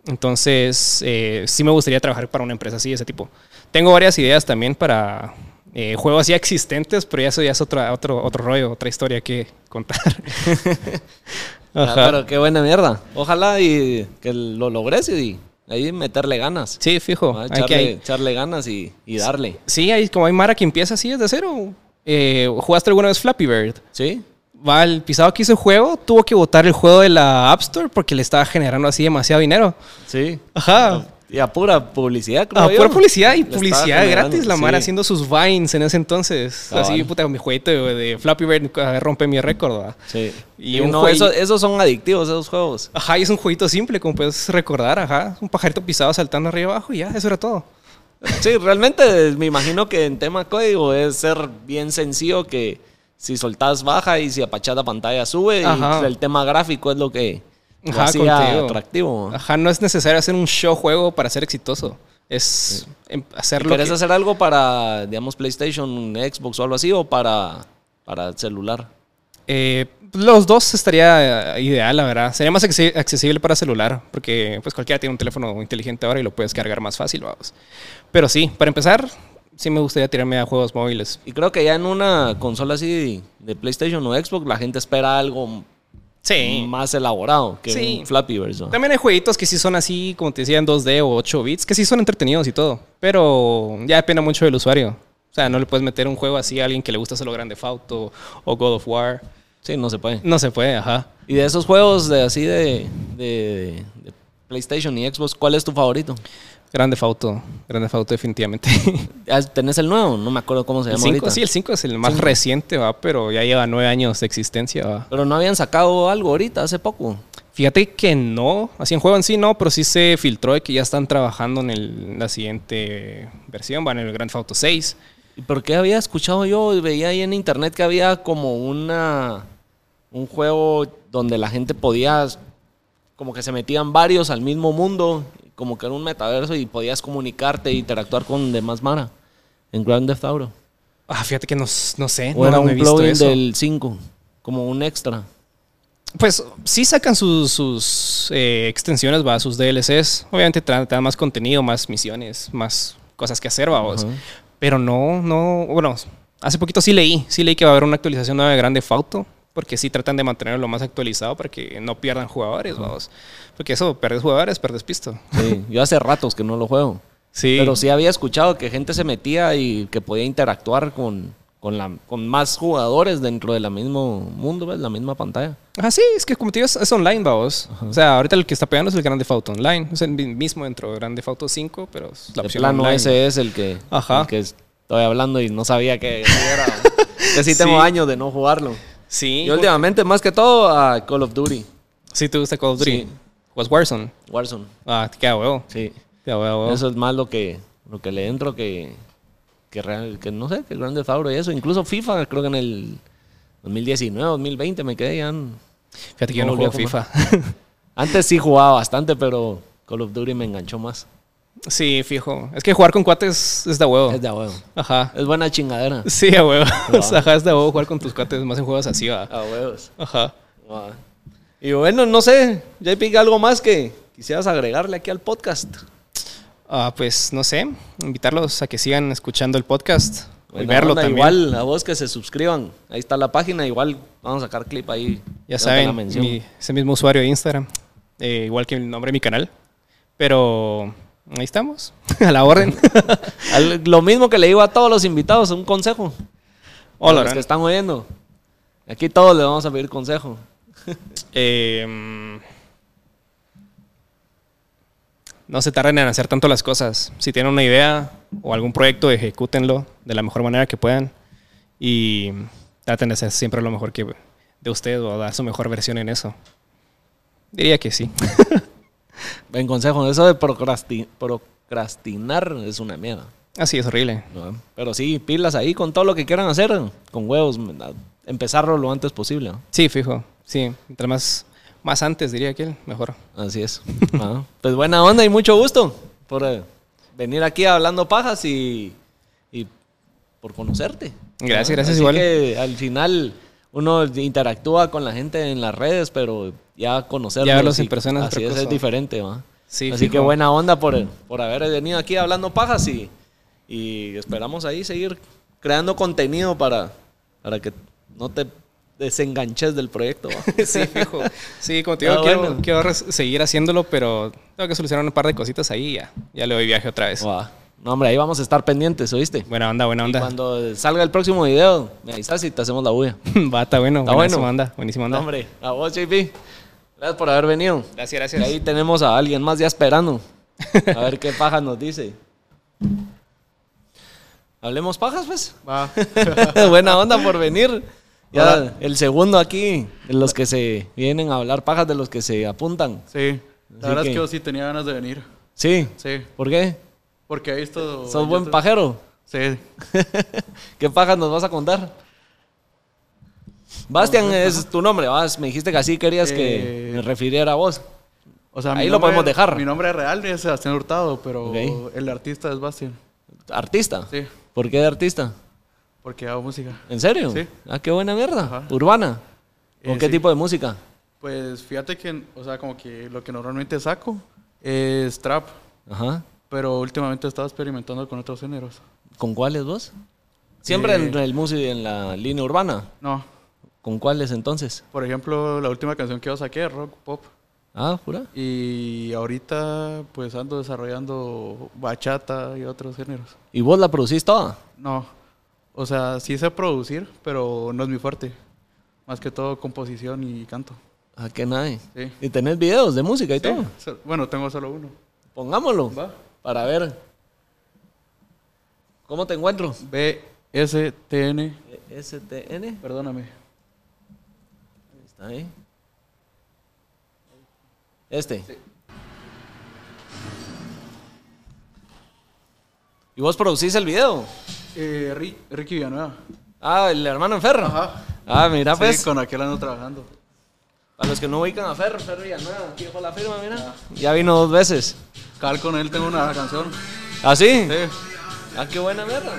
Entonces, eh, sí me gustaría trabajar para una empresa así, de ese tipo. Tengo varias ideas también para eh, juegos ya existentes, pero ya eso ya es otra, otro, otro rollo, otra historia que contar. Ah, pero qué buena mierda. Ojalá y que lo logres y ahí meterle ganas. Sí, fijo. Ah, Hay que- echarle, echarle ganas y, y darle. sí, hay, como hay Mara que empieza así desde cero. Eh, ¿Jugaste alguna vez Flappy Bird? ¿Sí? Va, el pisado que hizo el juego tuvo que botar el juego de la App Store porque le estaba generando así demasiado dinero. Sí. Ajá. Y a pura publicidad, creo Ah, yo. pura publicidad y Le publicidad gratis. La Mara sí. haciendo sus vines en ese entonces. Cabal. Así, puta, mi jueguito de, Flappy Bird eh, rompe mi récord. Sí. Y Y un no, juego- eso- esos son adictivos, esos juegos. Ajá, y es un jueguito simple, como puedes recordar. Ajá, un pajarito pisado saltando arriba y abajo y ya, eso era todo. Sí, realmente me imagino que en tema código es ser bien sencillo que si soltás baja y si apachas la pantalla sube Ajá. y el tema gráfico es lo que Ajá, contigo. atractivo. Ajá, no es necesario hacer un show juego para ser exitoso. Es em- hacerlo. ¿Querés hacer algo para, digamos, PlayStation, Xbox o algo así o para, para celular? Eh, los dos estaría eh, ideal, la verdad. Sería más acce- accesible para celular, porque pues cualquiera tiene un teléfono inteligente ahora y lo puedes cargar más fácil, vamos. Pero sí, para empezar, sí me gustaría tirarme a juegos móviles. Y creo que ya en una consola así de PlayStation o Xbox la gente espera algo Sí. más elaborado que Sí. un Flappy verso. También hay jueguitos que sí son así, como te decía, en 2D o 8 bits, que sí son entretenidos y todo. Pero ya depende mucho del usuario. O sea, no le puedes meter un juego así a alguien que le gusta solo Grande Auto o God of War. Sí, no se puede. No se puede, ajá. Y de esos juegos de así de, de- de PlayStation y Xbox, ¿cuál es tu favorito? Grande Auto. Grande Auto definitivamente. Ah, ¿Tenés el nuevo? No me acuerdo cómo se El llama 5, ahorita. sí, el 5 es el más reciente, va, pero ya lleva nueve años de existencia, va. Pero no habían sacado algo ahorita, hace poco. Fíjate que no, así en juego en sí no, pero sí se filtró de que ya están trabajando en el- la siguiente versión, van en el Grand Theft Auto 6. ¿Y por qué había escuchado yo? Veía ahí en internet que había como una un juego donde la gente podía como que se metían varios al mismo mundo, como que era un metaverso y podías comunicarte e interactuar con demás Mara en Grand Theft Auto. Ah, fíjate que no, no sé, O no, era no un he visto plugin eso. del 5. como un extra. Pues sí sacan sus, sus eh, extensiones, va, sus DLCs. Obviamente te dan, te dan más contenido, más misiones, más cosas que hacer, vamos. Ajá. Pero no, no, bueno, hace poquito sí leí, sí leí que va a haber una actualización nueva de Grande Fauto, porque sí tratan de mantenerlo lo más actualizado para que no pierdan jugadores, vamos. Porque eso, perdes jugadores, perdes pisto. Sí, yo hace ratos que no lo juego. Sí. Pero sí había escuchado que gente se metía y que podía interactuar con, con, la, con más jugadores dentro del mismo mundo, ¿ves? La misma pantalla. Ah, sí, es que como te digo, es, es online, vamos. O sea, ahorita el que está pegando es el Grande Fauto Online. Es el mi- mismo dentro de Grande Fauto 5, pero es la de opción plano online. ese es el que, Ajá. el que estoy hablando y no sabía que era. que sí tengo años de no jugarlo. Sí. Y últimamente, más que todo, a Call of Duty. Sí, te gusta Call of Duty. Sí. ¿Was Warzone? Warzone. Ah, te queda huevo. Sí. Queda huevo. Eso es más lo que, lo que le entro que, que, real- que no sé, que Grande Theft y eso. Incluso FIFA, creo que en el 2019, 2020 me quedé ya. en- Fíjate que yo no juego volví a FIFA. Antes sí jugaba bastante, pero Call of Duty me enganchó más. Sí, fijo. Es que jugar con cuates es de huevo. Es de huevo. Ajá. Es buena chingadera. Sí, a huevo. Ajá, es de huevo jugar con tus cuates más en juegos así, va. A huevos. Ajá. Y bueno, no sé, JP, algo más que quisieras agregarle aquí al podcast. Ah, pues no sé, invitarlos a que sigan escuchando el podcast y Buena verlo onda, también. Igual a vos que se suscriban. Ahí está la página. Igual vamos a sacar clip ahí. Ya saben, mi- ese mismo usuario de Instagram, eh, igual que el nombre de mi canal. Pero ahí estamos, a la orden. Lo mismo que le digo a todos los invitados, un consejo. Hola, los que están oyendo. Aquí todos le vamos a pedir consejo. Eh, mm, no se tarden en hacer tanto las cosas. Si tienen una idea o algún proyecto, ejecútenlo de la mejor manera que puedan y traten de hacer siempre lo mejor que de ustedes o dar su mejor versión en eso. Diría que sí. En consejo, eso de procrasti- procrastinar es una mierda. Así es horrible. ¿no? Pero sí, pilas ahí con todo lo que quieran hacer, con huevos, empezarlo lo antes posible. ¿no? Sí, fijo. Sí, entre más, más antes diría que él, mejor. Así es. Ah, pues buena onda y mucho gusto por eh, venir aquí hablando pajas y, y por conocerte. Gracias, gracias así igual. que al final uno interactúa con la gente en las redes, pero ya conocerlos. Ya verlos en persona es Así otra es, cosa. es diferente, ¿va? Sí, Así fijo. que buena onda por, por haber venido aquí hablando pajas y, y esperamos ahí seguir creando contenido para, para que no te desenganches del proyecto. ¿va? Sí, fijo. Sí, como te digo, Ah, quiero, bueno. quiero res- seguir haciéndolo, pero tengo que solucionar un par de cositas ahí y ya. Ya le doy viaje otra vez. No, hombre, ahí vamos a estar pendientes, ¿oíste? Buena onda, buena Y onda. cuando salga el próximo video, me avisas y te hacemos la bulla. Va, está bueno. Está buenísima bueno. onda. Buenísima onda. No, hombre, a vos, JP. Gracias por haber venido. Gracias, Y gracias. ahí tenemos a alguien más ya esperando. A ver qué pajas nos dice. Hablemos pajas, pues. Va. Buena onda por venir. Ya Hola. el segundo aquí, de los que se vienen a hablar pajas, de los que se apuntan. Sí. La Así verdad que- es que yo sí tenía ganas de venir. Sí. Sí. ¿Por qué? Porque he visto. ¿Sos en buen pajero? Sí. ¿Qué pajas nos vas a contar? Bastian es tu nombre, vas. Me dijiste que así querías que Eh, me refiriera a vos. O sea, Ahí lo podemos dejar. Mi nombre real es Sebastián Hurtado, pero el artista es Bastian. ¿Artista? Sí. ¿Por qué de artista? Porque hago música. ¿En serio? Sí. Ah, qué buena mierda. Ajá. ¿Urbana? ¿Con Eh, qué sí. tipo de música? Pues fíjate que, o sea, como que lo que normalmente saco es trap, Ajá. Pero últimamente he estado experimentando con otros géneros. ¿Con cuáles vos? Siempre Eh, en el música en la línea urbana. No, ¿Con cuáles entonces? por ejemplo, la última canción que yo saqué es rock pop. Ah, jura. Y ahorita pues ando desarrollando bachata y otros géneros. ¿Y vos la producís toda? No, o sea, sí sé producir, pero no es mi fuerte. Más que todo composición y canto. Ah, qué nadie. Sí. ¿Y tenés videos de música y Sí, todo? Bueno, tengo solo uno. Pongámoslo. Va. Para ver. ¿Cómo te encuentro? B-S-T-N. STN. Perdóname. Está ahí. Este. ¿Y vos producís el video? Eh, Ri- Ricky Villanueva. Ah, el hermano Ferro. Ajá. Ah, mira, pues. Sí, con aquel ando trabajando. Para los que no ubican a Ferro, Ferro Villanueva, aquí dejó la firma, mira. Ya vino dos veces. Cal con él tengo una canción. ¿Ah, sí? Sí. Ah, qué buena mierda.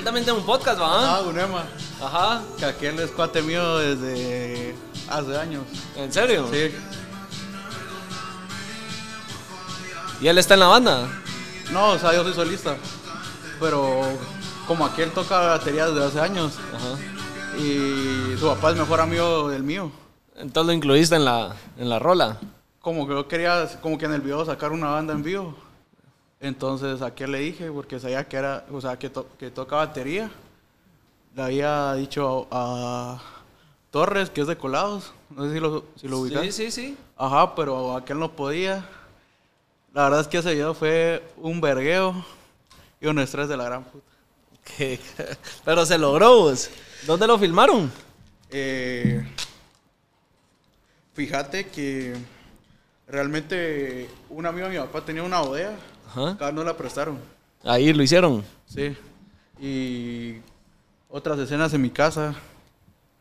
Aquel también tiene un podcast, ¿va? Ah, Unema. Ajá. Que aquel es cuate mío desde hace años. ¿En serio? Sí. ¿Y él está en la banda? No, o sea, yo soy solista. Pero como aquel toca batería desde hace años. Ajá. Y su papá es mejor amigo del mío. Entonces lo incluiste en la, en la rola. Como que yo quería, como que en el video sacar una banda en vivo. Entonces a qué le dije, porque sabía que era, o sea, que, to- que toca batería. Le había dicho a, a Torres, que es de Colados. No sé si lo, si lo ubicas. Sí, sí, sí. Ajá, pero aquel no podía. La verdad es que ese video fue un vergueo y un estrés de la gran puta. Que- Pero se logró, vos. ¿Dónde lo filmaron? Eh, fíjate que realmente un amigo de mi papá tenía una bodega. Ajá. Acá no la prestaron. Ahí lo hicieron. Sí. Y otras escenas en mi casa.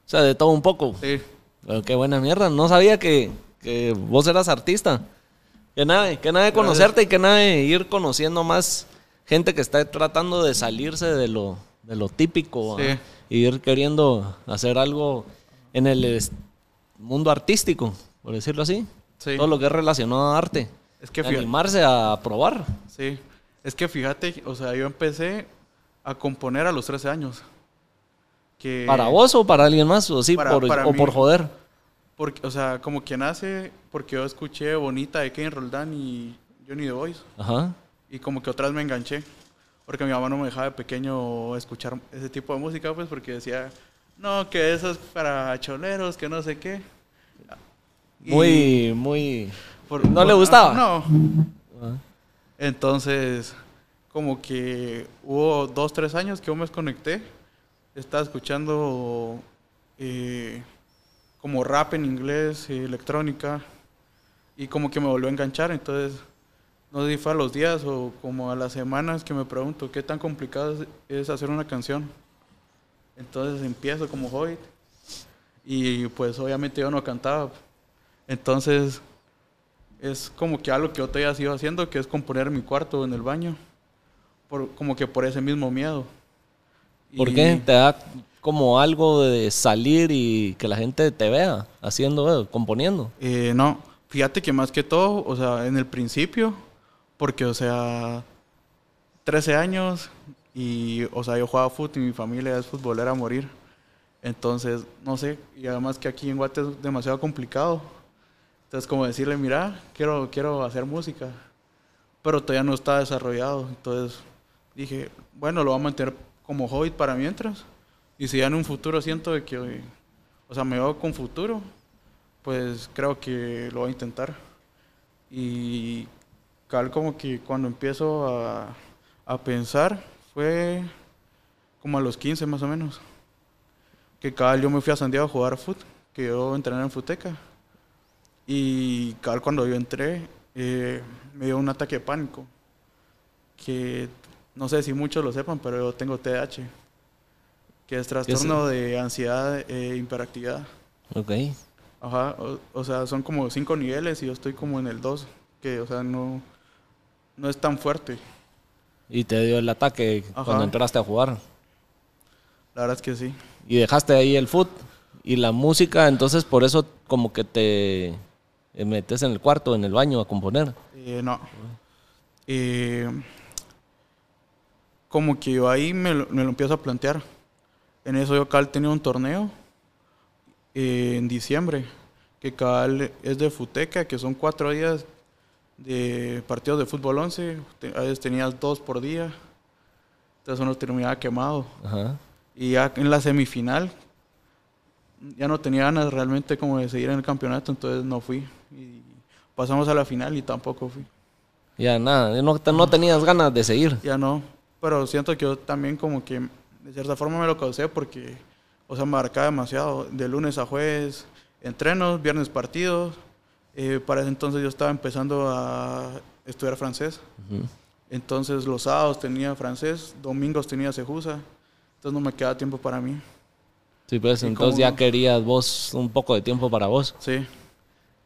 O sea, de todo un poco. Sí. Pero qué buena mierda. No sabía que, que vos eras artista. Que nada, que nada de conocerte y que nada de ir conociendo más gente que está tratando de salirse de lo, de lo típico. Sí. Y ir queriendo hacer algo en el mundo artístico, por decirlo así. Sí. Todo lo que es relacionado a arte. Es que Animarse a probar. sí. Es que fíjate, o sea, yo empecé a componer a los 13 años. Que ¿Para vos o para alguien más? ¿O sí, Para- por, para o mí. por joder? Porque, o sea, como quien hace, porque yo escuché Bonita de Kevin Roldán y Johnny The Voice. Ajá. Y como que otras me enganché. Porque mi mamá no me dejaba de pequeño escuchar ese tipo de música, pues porque decía, no, que eso es para choleros, que no sé qué. Y Muy, muy... por- ¿No le gustaba? No. Ajá. Entonces, como que hubo dos, tres años que yo me desconecté. Estaba escuchando eh, como rap en inglés, eh, electrónica. Y como que me volvió a enganchar. Entonces, no sé si fue a los días o como a las semanas que me pregunto qué tan complicado es, es hacer una canción. Entonces empiezo como hobbit. Y pues obviamente yo no cantaba. Entonces es como que algo que yo todavía sigo haciendo, que es componer mi cuarto en el baño. Por, como que por ese mismo miedo. ¿Por Y, qué? Te da como algo de salir y que la gente te vea haciendo, eh, componiendo. eh, no, fíjate que más que todo, o sea, en el principio, porque, o sea, 13 años y, o sea, yo jugaba fútbol y mi familia es futbolera a morir. Entonces, no sé, y además que aquí en Guate es demasiado complicado. Entonces, como decirle, mira, quiero, quiero hacer música, pero todavía no está desarrollado. Entonces, dije, bueno, lo voy a mantener como hobby para mientras. Y si ya en un futuro siento que, o sea, me veo con futuro, pues creo que lo voy a intentar. Y cal como que cuando empiezo a, a pensar fue como a los 15 más o menos. Que cabal yo me fui a Santiago a jugar fútbol, que yo entrené en Futeca. Y cabal cuando yo entré eh, me dio un ataque de pánico. Que no sé si muchos lo sepan, pero yo tengo TDAH. Que es trastorno de ansiedad e hiperactividad. Ok. Ajá, o, o sea, son como cinco niveles y yo estoy como en el 2, que, o sea, no, no es tan fuerte. Y te dio el ataque Ajá. cuando entraste a jugar. La verdad es que sí. Y dejaste ahí el foot y la música, entonces por eso como que te metes en el cuarto, en el baño a componer. Eh, no. Eh, como que yo ahí me lo, me lo empiezo a plantear. En eso yo, Cal, tenía un torneo eh, en diciembre, que Cal es de Futeca, que son cuatro días de partidos de fútbol 11. Te- A veces tenías dos por día. Entonces uno terminaba quemado. Ajá. Y ya en la semifinal ya no tenía ganas realmente como de seguir en el campeonato, entonces no fui. Y pasamos a la final y tampoco fui. Ya nada, no, no tenías ganas de seguir. Ya no. Pero siento que yo también como que de cierta forma me lo causé porque, o sea, me marcaba demasiado. De lunes a jueves, entrenos, viernes partidos. Eh, para ese entonces yo estaba empezando a estudiar francés. Ujú. Entonces los sábados tenía francés, domingos tenía cejusa. Entonces no me quedaba tiempo para mí. Sí, pues ¿Y entonces ya no? querías vos un poco de tiempo para vos. Sí.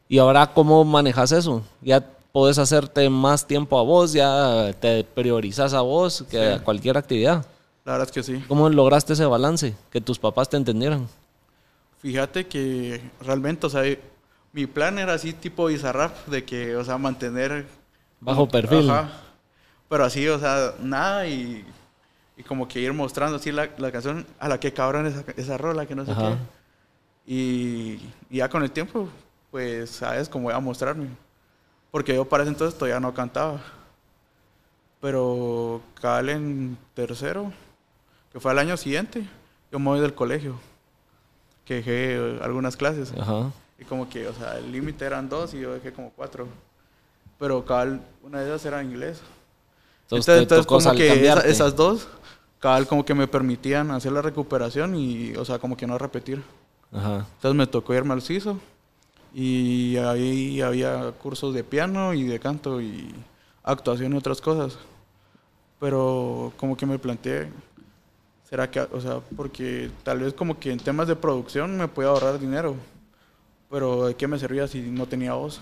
¿Y ahora cómo manejas eso? ¿Ya podés hacerte más tiempo a vos? ¿Ya te priorizas a vos que Sí. a cualquier actividad? La verdad es que sí. ¿Cómo lograste ese balance? Que tus papás te entendieran. Fíjate que realmente, o sea, mi plan era así tipo Bizarrap, de que, o sea, mantener... Bajo perfil. Ajá. Pero así, o sea, nada y, y como que ir mostrando así la, la canción a la que cabrón esa, esa rola, que no sé Ajá. qué. Y, y ya con el tiempo, pues, sabes cómo voy a mostrarme. Porque yo para ese entonces todavía no cantaba. Pero cabal en tercero, que fue al año siguiente, yo me voy del colegio. Que dejé eh, algunas clases. Ajá. Y como que, o sea, el límite eran dos y yo dejé como cuatro. Pero cabal, una de ellas era inglés. Entonces, Entonces, como que esa- esas dos, cabal como que me permitían hacer la recuperación y, o sea, como que no repetir. Ajá. Entonces me tocó irme al CISO y ahí había cursos de piano y de canto y actuación y otras cosas. Pero como que me planteé, ¿será que, o sea, porque tal vez como que en temas de producción me podía ahorrar dinero, pero ¿de qué me servía si no tenía voz?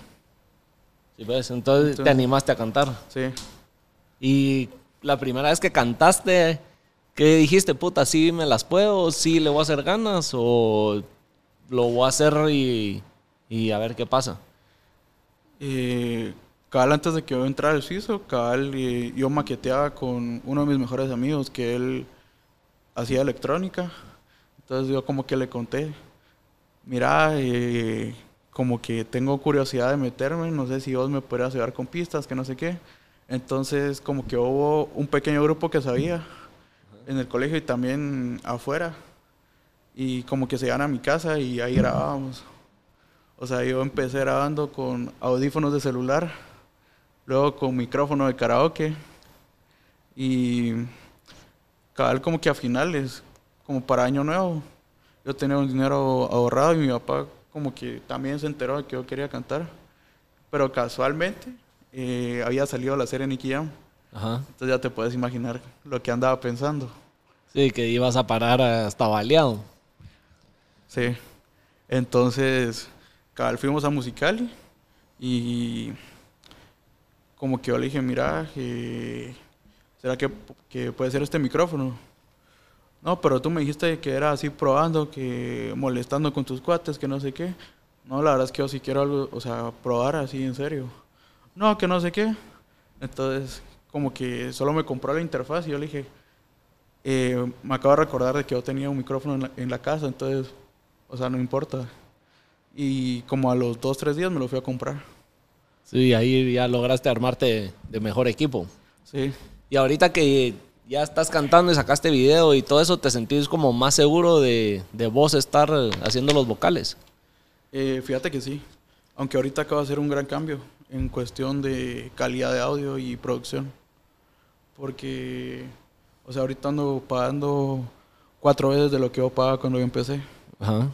Sí, pues, entonces, te Entonces- animaste a cantar. Sí. Y la primera vez que cantaste, ¿qué dijiste? Puta, sí me las puedo, sí le voy a hacer ganas o lo voy a hacer y, y a ver qué pasa. Eh, cabal, antes de que yo entrara al suizo, cabal, eh, yo maqueteaba con uno de mis mejores amigos que él hacía electrónica. Entonces yo como que le conté, mira, eh, como que tengo curiosidad de meterme, no sé si vos me podrías ayudar con pistas, que no sé qué. Entonces como que hubo un pequeño grupo que sabía en el colegio y también afuera. Y como que se iban a mi casa y ahí grabábamos. O sea, yo empecé grabando con audífonos de celular, luego con micrófono de karaoke y cabal como que a finales, como para año nuevo, yo tenía un dinero ahorrado y mi papá como que también se enteró de que yo quería cantar, pero casualmente eh, había salido la serie Nicky Jam, Ajá. entonces ya te puedes imaginar lo que andaba pensando. Sí, que ibas a parar hasta baleado. Sí. Entonces, cabal, fuimos a Musicali y como que yo le dije, mira, eh, ¿será que, que puede ser este micrófono? No, pero tú me dijiste que era así probando, que molestando con tus cuates, que no sé qué. No, la verdad es que yo sí quiero algo, o sea, probar así en serio. No, que no sé qué. Entonces, como que solo me compró la interfaz y yo le dije, eh, me acabo de recordar de que yo tenía un micrófono en la, en la casa, entonces, o sea, no importa. Y como a los dos, tres días me lo fui a comprar. Sí, ahí ya lograste armarte de mejor equipo. Sí. Y ahorita que ya estás cantando y sacaste video y todo eso, ¿te sentís como más seguro de, de vos estar haciendo los vocales? Eh, fíjate que sí. Aunque ahorita acabo de hacer un gran cambio en cuestión de calidad de audio y producción. Porque, o sea, ahorita ando pagando cuatro veces de lo que yo pagaba cuando yo empecé. Ajá.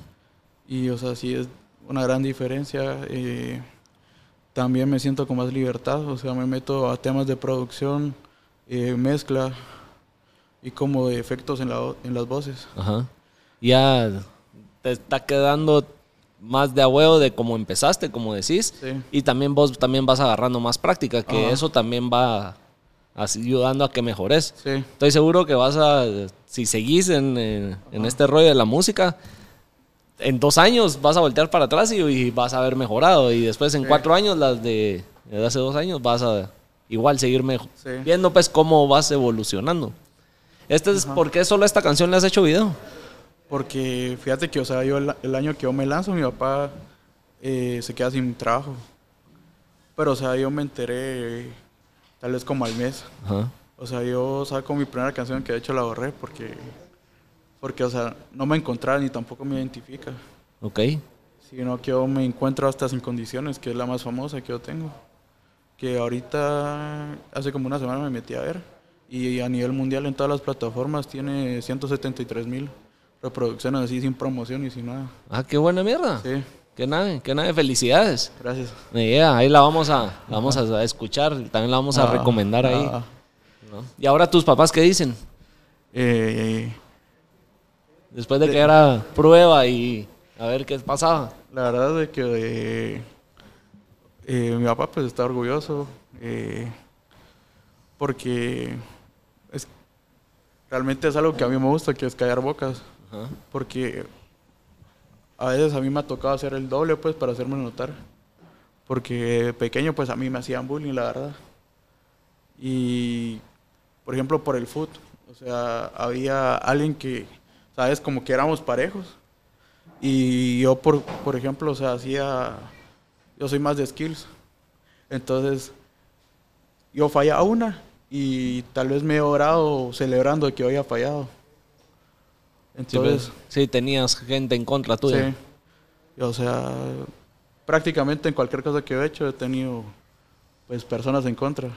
Y, o sea, sí es una gran diferencia. Eh, también me siento con más libertad. O sea, me meto a temas de producción, eh, mezcla y como de efectos en, la, en las voces. Ajá. Ya te está quedando más de a huevo de cómo empezaste, como decís. Sí. Y también vos también vas agarrando más práctica, que Ajá. eso también va ayudando a que mejores. Sí. Estoy seguro que vas a, si seguís en, en- en este rollo de la música, en dos años vas a voltear para atrás y, y vas a haber mejorado. Y después en Sí. cuatro años, las de, de hace dos años, vas a igual seguir mejo- Sí. viendo pues cómo vas evolucionando. Este es ¿Por qué solo a esta canción le has hecho video? Porque fíjate que, o sea, yo el, el año que yo me lanzo, mi papá eh, se queda sin trabajo. Pero, o sea, yo me enteré tal vez como al mes. Ajá. O sea, yo saco mi primera canción que de hecho la borré porque, porque o sea, no me encontraba ni tampoco me identifica. Ok. Sino que yo me encuentro hasta sin condiciones, que es la más famosa que yo tengo. Que ahorita, hace como una semana me metí a ver. Y a nivel mundial en todas las plataformas tiene 173 mil reproducciones así sin promoción y sin nada. Ah, qué buena mierda. Sí, Qué nave, qué nave. Felicidades. gracias. Ahí la vamos a, la vamos a escuchar, también la vamos a Ah, recomendar ahí. ah, ¿no? Y ahora tus papás, ¿qué dicen? eh, Después de que era prueba y a ver qué pasaba. La verdad es que eh, eh, mi papá pues está orgulloso eh, porque es, realmente es algo que a mí me gusta, que es callar bocas. Ajá. Porque a veces a mí me ha tocado hacer el doble, pues, para hacerme notar. Porque pequeño, pues, a mí me hacían bullying, la verdad. Y, por ejemplo, por el foot. O sea, había alguien que, ¿sabes? Como que éramos parejos. Y yo, por, por ejemplo, o sea, hacía... Yo soy más de skills. Entonces, yo fallaba una y tal vez me he orado celebrando que había fallado. Entonces, Sí, tenías gente en contra tuya. sí. O sea, prácticamente en cualquier cosa que he hecho he tenido pues personas en contra.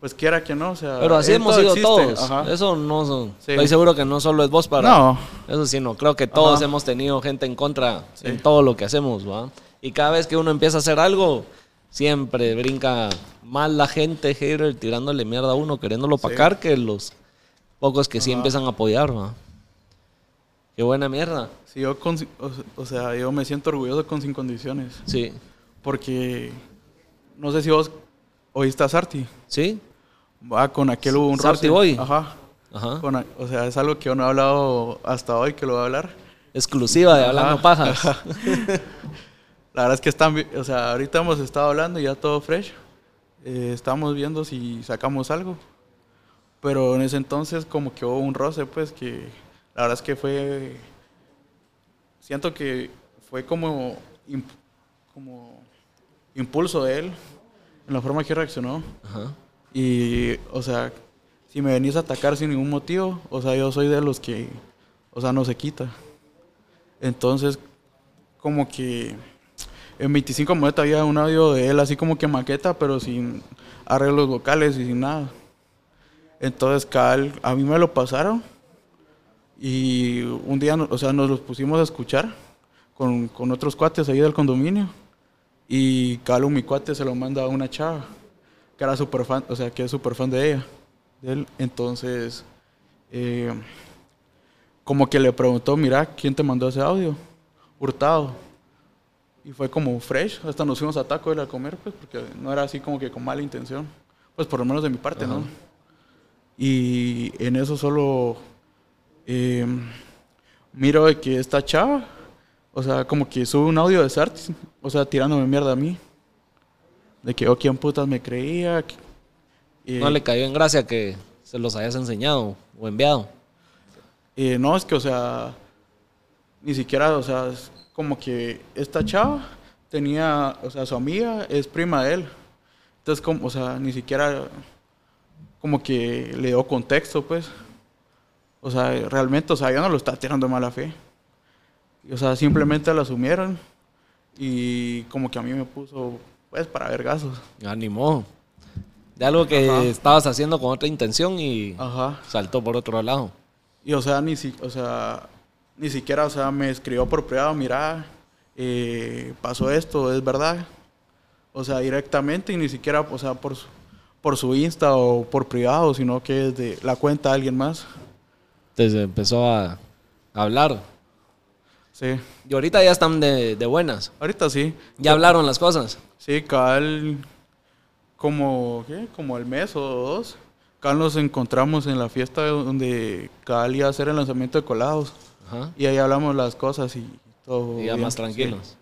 Pues quiera que no, o sea, Pero así hemos sido existe, todos. ajá. Eso no son- Sí. Estoy seguro que no solo es vos para. No, Eso sí, no. Creo que todos Ajá. hemos tenido gente en contra Sí. en todo lo que hacemos, ¿va? Y cada vez que uno empieza a hacer algo, siempre brinca más la gente, hater, tirándole mierda a uno, queriéndolo opacar, que los pocos que sí empiezan a apoyar, ¿va? Qué buena mierda. sí, yo con- o, o sea, yo me siento orgulloso con sin condiciones. Sí. Porque no sé si vos oíste a Sarti. ¿Sí? Va con aquel hubo un Sarti. Boy. Ajá. Ajá. Con o sea, es algo que yo no he hablado hasta hoy que lo voy a hablar. Exclusiva de Hablando Ajá. Pajas. La verdad es que están, o sea, ahorita hemos estado hablando y ya todo fresh. Eh, estamos viendo si sacamos algo. Pero en ese entonces como que hubo un roce, pues que la verdad es que fue, siento que fue como, imp- como impulso de él en la forma que reaccionó. Ajá. Y, o sea, si me venís a atacar sin ningún motivo, o sea, yo soy de los que, o sea, no se quita. Entonces, como que en 25 Momento había un audio de él así como que maqueta, pero sin arreglos vocales y sin nada. Entonces, Cal, a mí me lo pasaron y un día, o sea, nos los pusimos a escuchar con, con otros cuates ahí del condominio. Y Calo, mi cuate, se lo manda a una chava, que era súper fan, o sea, que es súper fan de ella, de él. Entonces, eh, como que le preguntó, mira, ¿quién te mandó ese audio? Hurtado. Y fue como fresh, hasta nos fuimos a Taco Bell a comer, pues, porque no era así como que con mala intención. Pues por lo menos de mi parte, ¿no? Y en eso solo eh, miro de que esta chava, o sea, como que sube un audio de Sartis, o sea, tirándome mierda a mí. De que yo quién putas me creía. eh, No le cayó en gracia que se los hayas enseñado o enviado. eh, no, es que, o sea, ni siquiera, o sea, es como que esta chava tenía, o sea, su amiga es prima de él. Entonces, como, o sea, ni siquiera como que le dio contexto, pues. O sea, realmente, o sea, yo no lo estaba tirando de mala fe. O sea, simplemente lo asumieron y como que a mí me puso, pues, para vergazos. Animó. De algo que Ajá. estabas haciendo con otra intención y Ajá. saltó por otro lado. Y o sea, ni, si, o sea, ni siquiera, o sea, me escribió por privado, mira, eh, pasó esto, es verdad. O sea, directamente y ni siquiera, o sea, por su, por su Insta o por privado, sino que es de la cuenta de alguien más. Entonces empezó a hablar. Sí. Y ahorita ya están de, de buenas. Ahorita sí. Ya hablaron las cosas. Sí, cabal, como, ¿qué? Como el mes o dos. Cabal nos encontramos en la fiesta donde cabal iba a hacer el lanzamiento de colados. Ajá. Y ahí hablamos las cosas y todo. Y ya bien, más sí. tranquilos.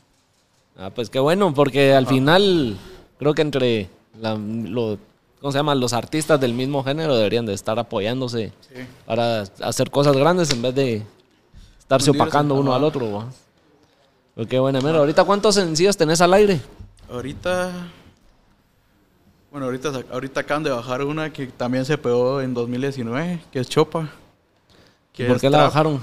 Ah, pues qué bueno, porque al final creo que entre la- lo- ¿cómo se llama? los artistas del mismo género deberían de estar apoyándose Sí. para hacer cosas grandes en vez de estarse opacando uno al otro. ¿va? Pero qué buena mierda. ¿Ahorita cuántos sencillos tenés al aire? Ahorita. Bueno, ahorita, ahorita acaban de bajar una que también se pegó en 2019, que es Chopa. ¿Y que por qué la bajaron?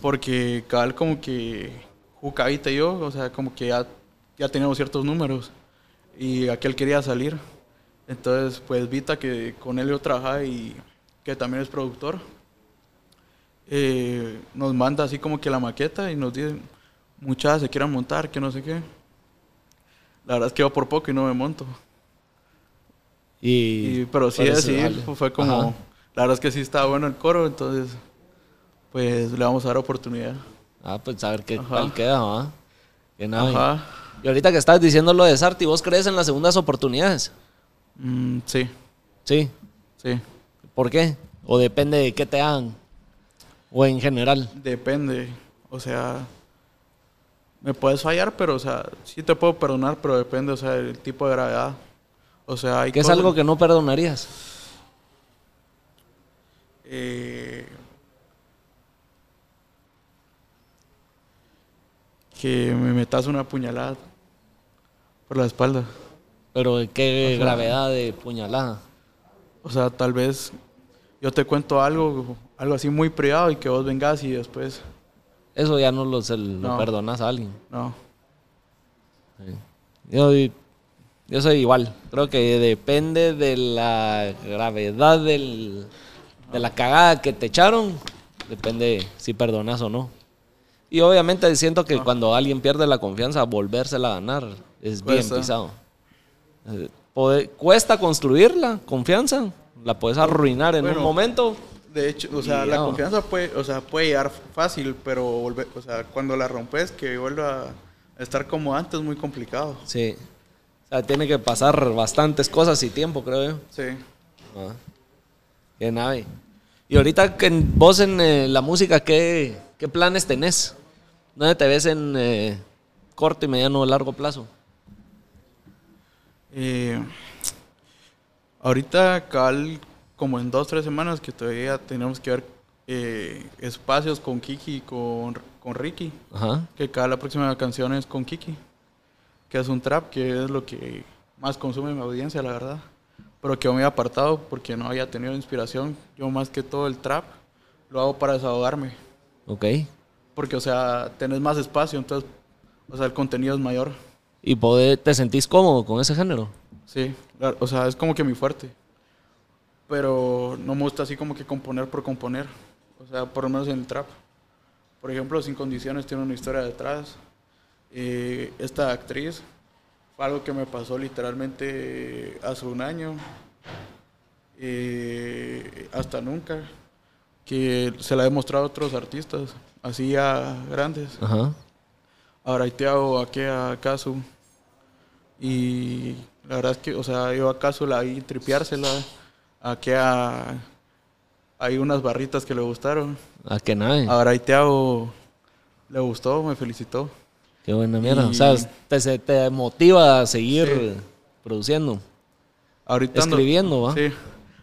Porque cabal como que Jucavita y yo, o sea, como que ya, ya teníamos ciertos números. Y aquel quería salir. Entonces, pues Vita, que con él yo trabajaba y que también es productor, eh, nos manda así como que la maqueta y nos dice, muchachas se quieran montar, que no sé qué. La verdad es que yo por poco y no me monto. Y, Y, pero sí, por eso, sí, dale. fue como, Ajá. la verdad es que sí estaba bueno el coro, entonces, pues le vamos a dar oportunidad. Ah, pues a ver qué Ajá. tal queda. Y ahorita que estás diciendo lo de Sarti, ¿vos crees en las segundas oportunidades? Mm, sí, Sí. sí. ¿Por qué? ¿O depende de qué te hagan? ¿O en general? Depende. O sea, me puedes fallar, pero, o sea, sí te puedo perdonar, pero depende, o sea, del tipo de gravedad. O sea, hay ¿Qué es algo que no perdonarías? eh, que me metas una puñalada por la espalda. Pero ¿de qué O sea- gravedad de puñalada? O sea, tal vez yo te cuento algo, algo así muy privado y que vos vengas y después, Eso ya no lo, se lo perdonas a alguien. no. Sí. Yo, yo soy igual. Creo que depende de la gravedad del, de la cagada que te echaron. Depende si perdonas o no. Y obviamente siento que cuando alguien pierde la confianza, volvérsela a ganar es bien pisado. Poder- cuesta construir la confianza. La puedes arruinar en un momento. De hecho, o sea, Y la confianza puede, o sea, puede llegar fácil, pero volver, o sea, cuando la rompes, que vuelva a estar como antes, es muy complicado. Sí. O sea, tiene que pasar bastantes cosas y tiempo, creo yo. Sí. Ah, qué nave. Y ahorita que vos en eh, la música, ¿qué, ¿qué planes tenés? ¿Dónde te ves en eh, corto y mediano o largo plazo? Eh, ahorita, cabal, como en dos, tres semanas que todavía tenemos que ver eh, espacios con Kiki y con, con Ricky. Ajá. Que cada la próxima canción es con Kiki. Que es un trap, que es lo que más consume mi audiencia, la verdad. Pero que muy apartado porque no había tenido inspiración. Yo más que todo el trap lo hago para desahogarme. Ok. Porque, o sea, tenés más espacio, entonces, o sea, el contenido es mayor. ¿Y poder, te sentís cómodo con ese género? Sí, o sea, es como que mi fuerte. Pero no me gusta así como que componer por componer. O sea, por lo menos en el trap. Por ejemplo, Sin Condiciones tiene una historia detrás. Eh, esta actriz fue algo que me pasó literalmente hace un año. Eh, hasta nunca. Que se la he mostrado a otros artistas, así ya grandes. Ajá. Ahora te hago aquí a Casu. Y la verdad es que, o sea, yo a Casu la vi tripeársela. Aquí a. Hay unas barritas que le gustaron. ¿A qué nave? Ahora te hago. Le gustó, me felicitó. Qué buena mierda. Y- O sea, te, te motiva a seguir Sí. produciendo. Ahorita ando- Escribiendo, ¿va? Sí.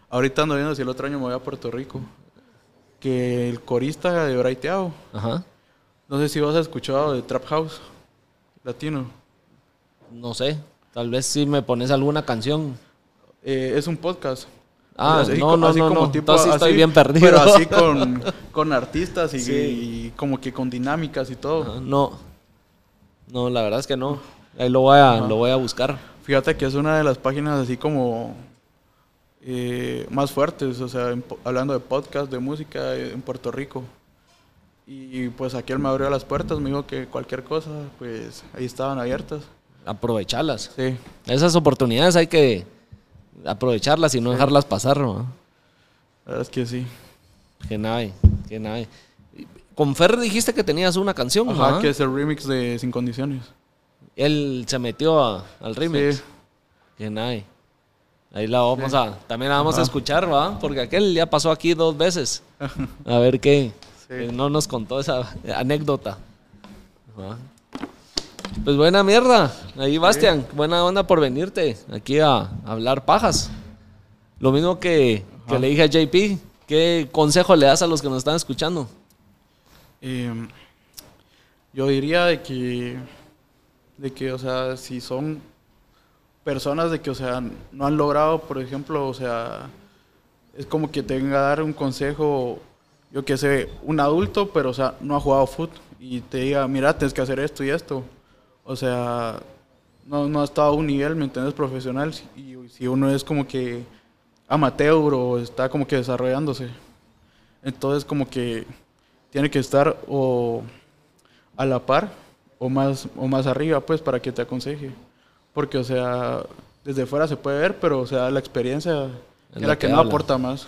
Ahorita ando viendo si el otro año me voy a Puerto Rico. Que el corista de Braiteado. Ajá. No sé si vos has escuchado de Trap House latino. No sé. Tal vez si me pones alguna canción. Eh, es un podcast. Ah, Así no, no, así no, como no. tipo- Entonces sí estoy así, bien perdido. Pero así con, con artistas y, Sí. y como que con dinámicas y todo. Ajá, No. No, la verdad es que no. Ahí lo voy a, lo voy a buscar. Fíjate que es una de las páginas así como eh, más fuertes, o sea, en hablando de podcast, de música eh, en Puerto Rico. Y pues aquí él me abrió las puertas, me dijo que cualquier cosa, pues ahí estaban abiertas. Aprovecharlas. Sí, Esas oportunidades hay que aprovecharlas y no dejarlas pasar, ¿no? la verdad es que sí. Que nave, que nave. Con Fer dijiste que tenías una canción, Ajá, ¿no? que es el remix de Sin Condiciones. Él se metió a- al remix. Sí. Que nave. Ahí la vamos a, también la vamos a escuchar, ¿va? Porque aquel ya pasó aquí dos veces. A ver qué. Sí. que No nos contó esa anécdota. Ajá. Pues buena mierda. Ahí, Bastian. Buena onda por venirte aquí a hablar pajas. Lo mismo que, le dije a JP. ¿Qué consejo le das a los que nos están escuchando? Eh, yo diría de que, de que, o sea, si son personas de que, o sea, no han logrado, por ejemplo, o sea, es como que te venga a dar un consejo, yo que sé, un adulto, pero, o sea, no ha jugado fútbol y te diga, mira, tienes que hacer esto y esto. O sea, no, no ha estado a un nivel, ¿me entiendes? Profesional. Y si uno es como que amateur o está como que desarrollándose. Entonces, como que tiene que estar o a la par o más, o más arriba, pues, para que te aconseje. Porque, o sea, desde fuera se puede ver, pero, o sea, la experiencia Es la que que, no aporta más.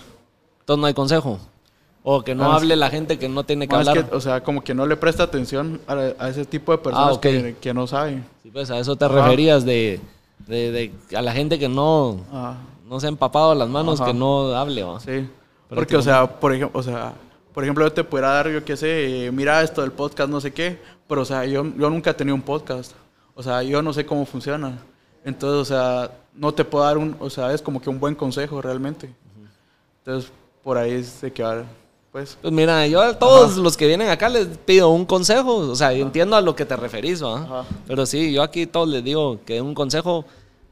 Entonces no hay consejo. O que no Ah, hable la gente que no tiene que hablar. que, o sea, como que no le presta atención a, a ese tipo de personas Ah, que, que no saben. Sí, pues a eso te referías de, de- de- a la gente que no, Ah, no se ha empapado las manos, Ajá. que no hable. ¿va? sí. Porque, o sea, por ejemplo, o sea, por ejemplo, yo te pudiera dar, yo qué sé, mira esto del podcast, no sé qué, pero, o sea, yo, yo nunca he tenido un podcast. O sea, yo no sé cómo funciona. Entonces, o sea, no te puedo dar un, o sea, es como que un buen consejo realmente. Entonces, por ahí es de que va, pues. Pues mira, yo a todos los que vienen acá les pido un consejo. O sea, yo entiendo a lo que te referís, ¿va? Pero sí, yo aquí todos les digo que un consejo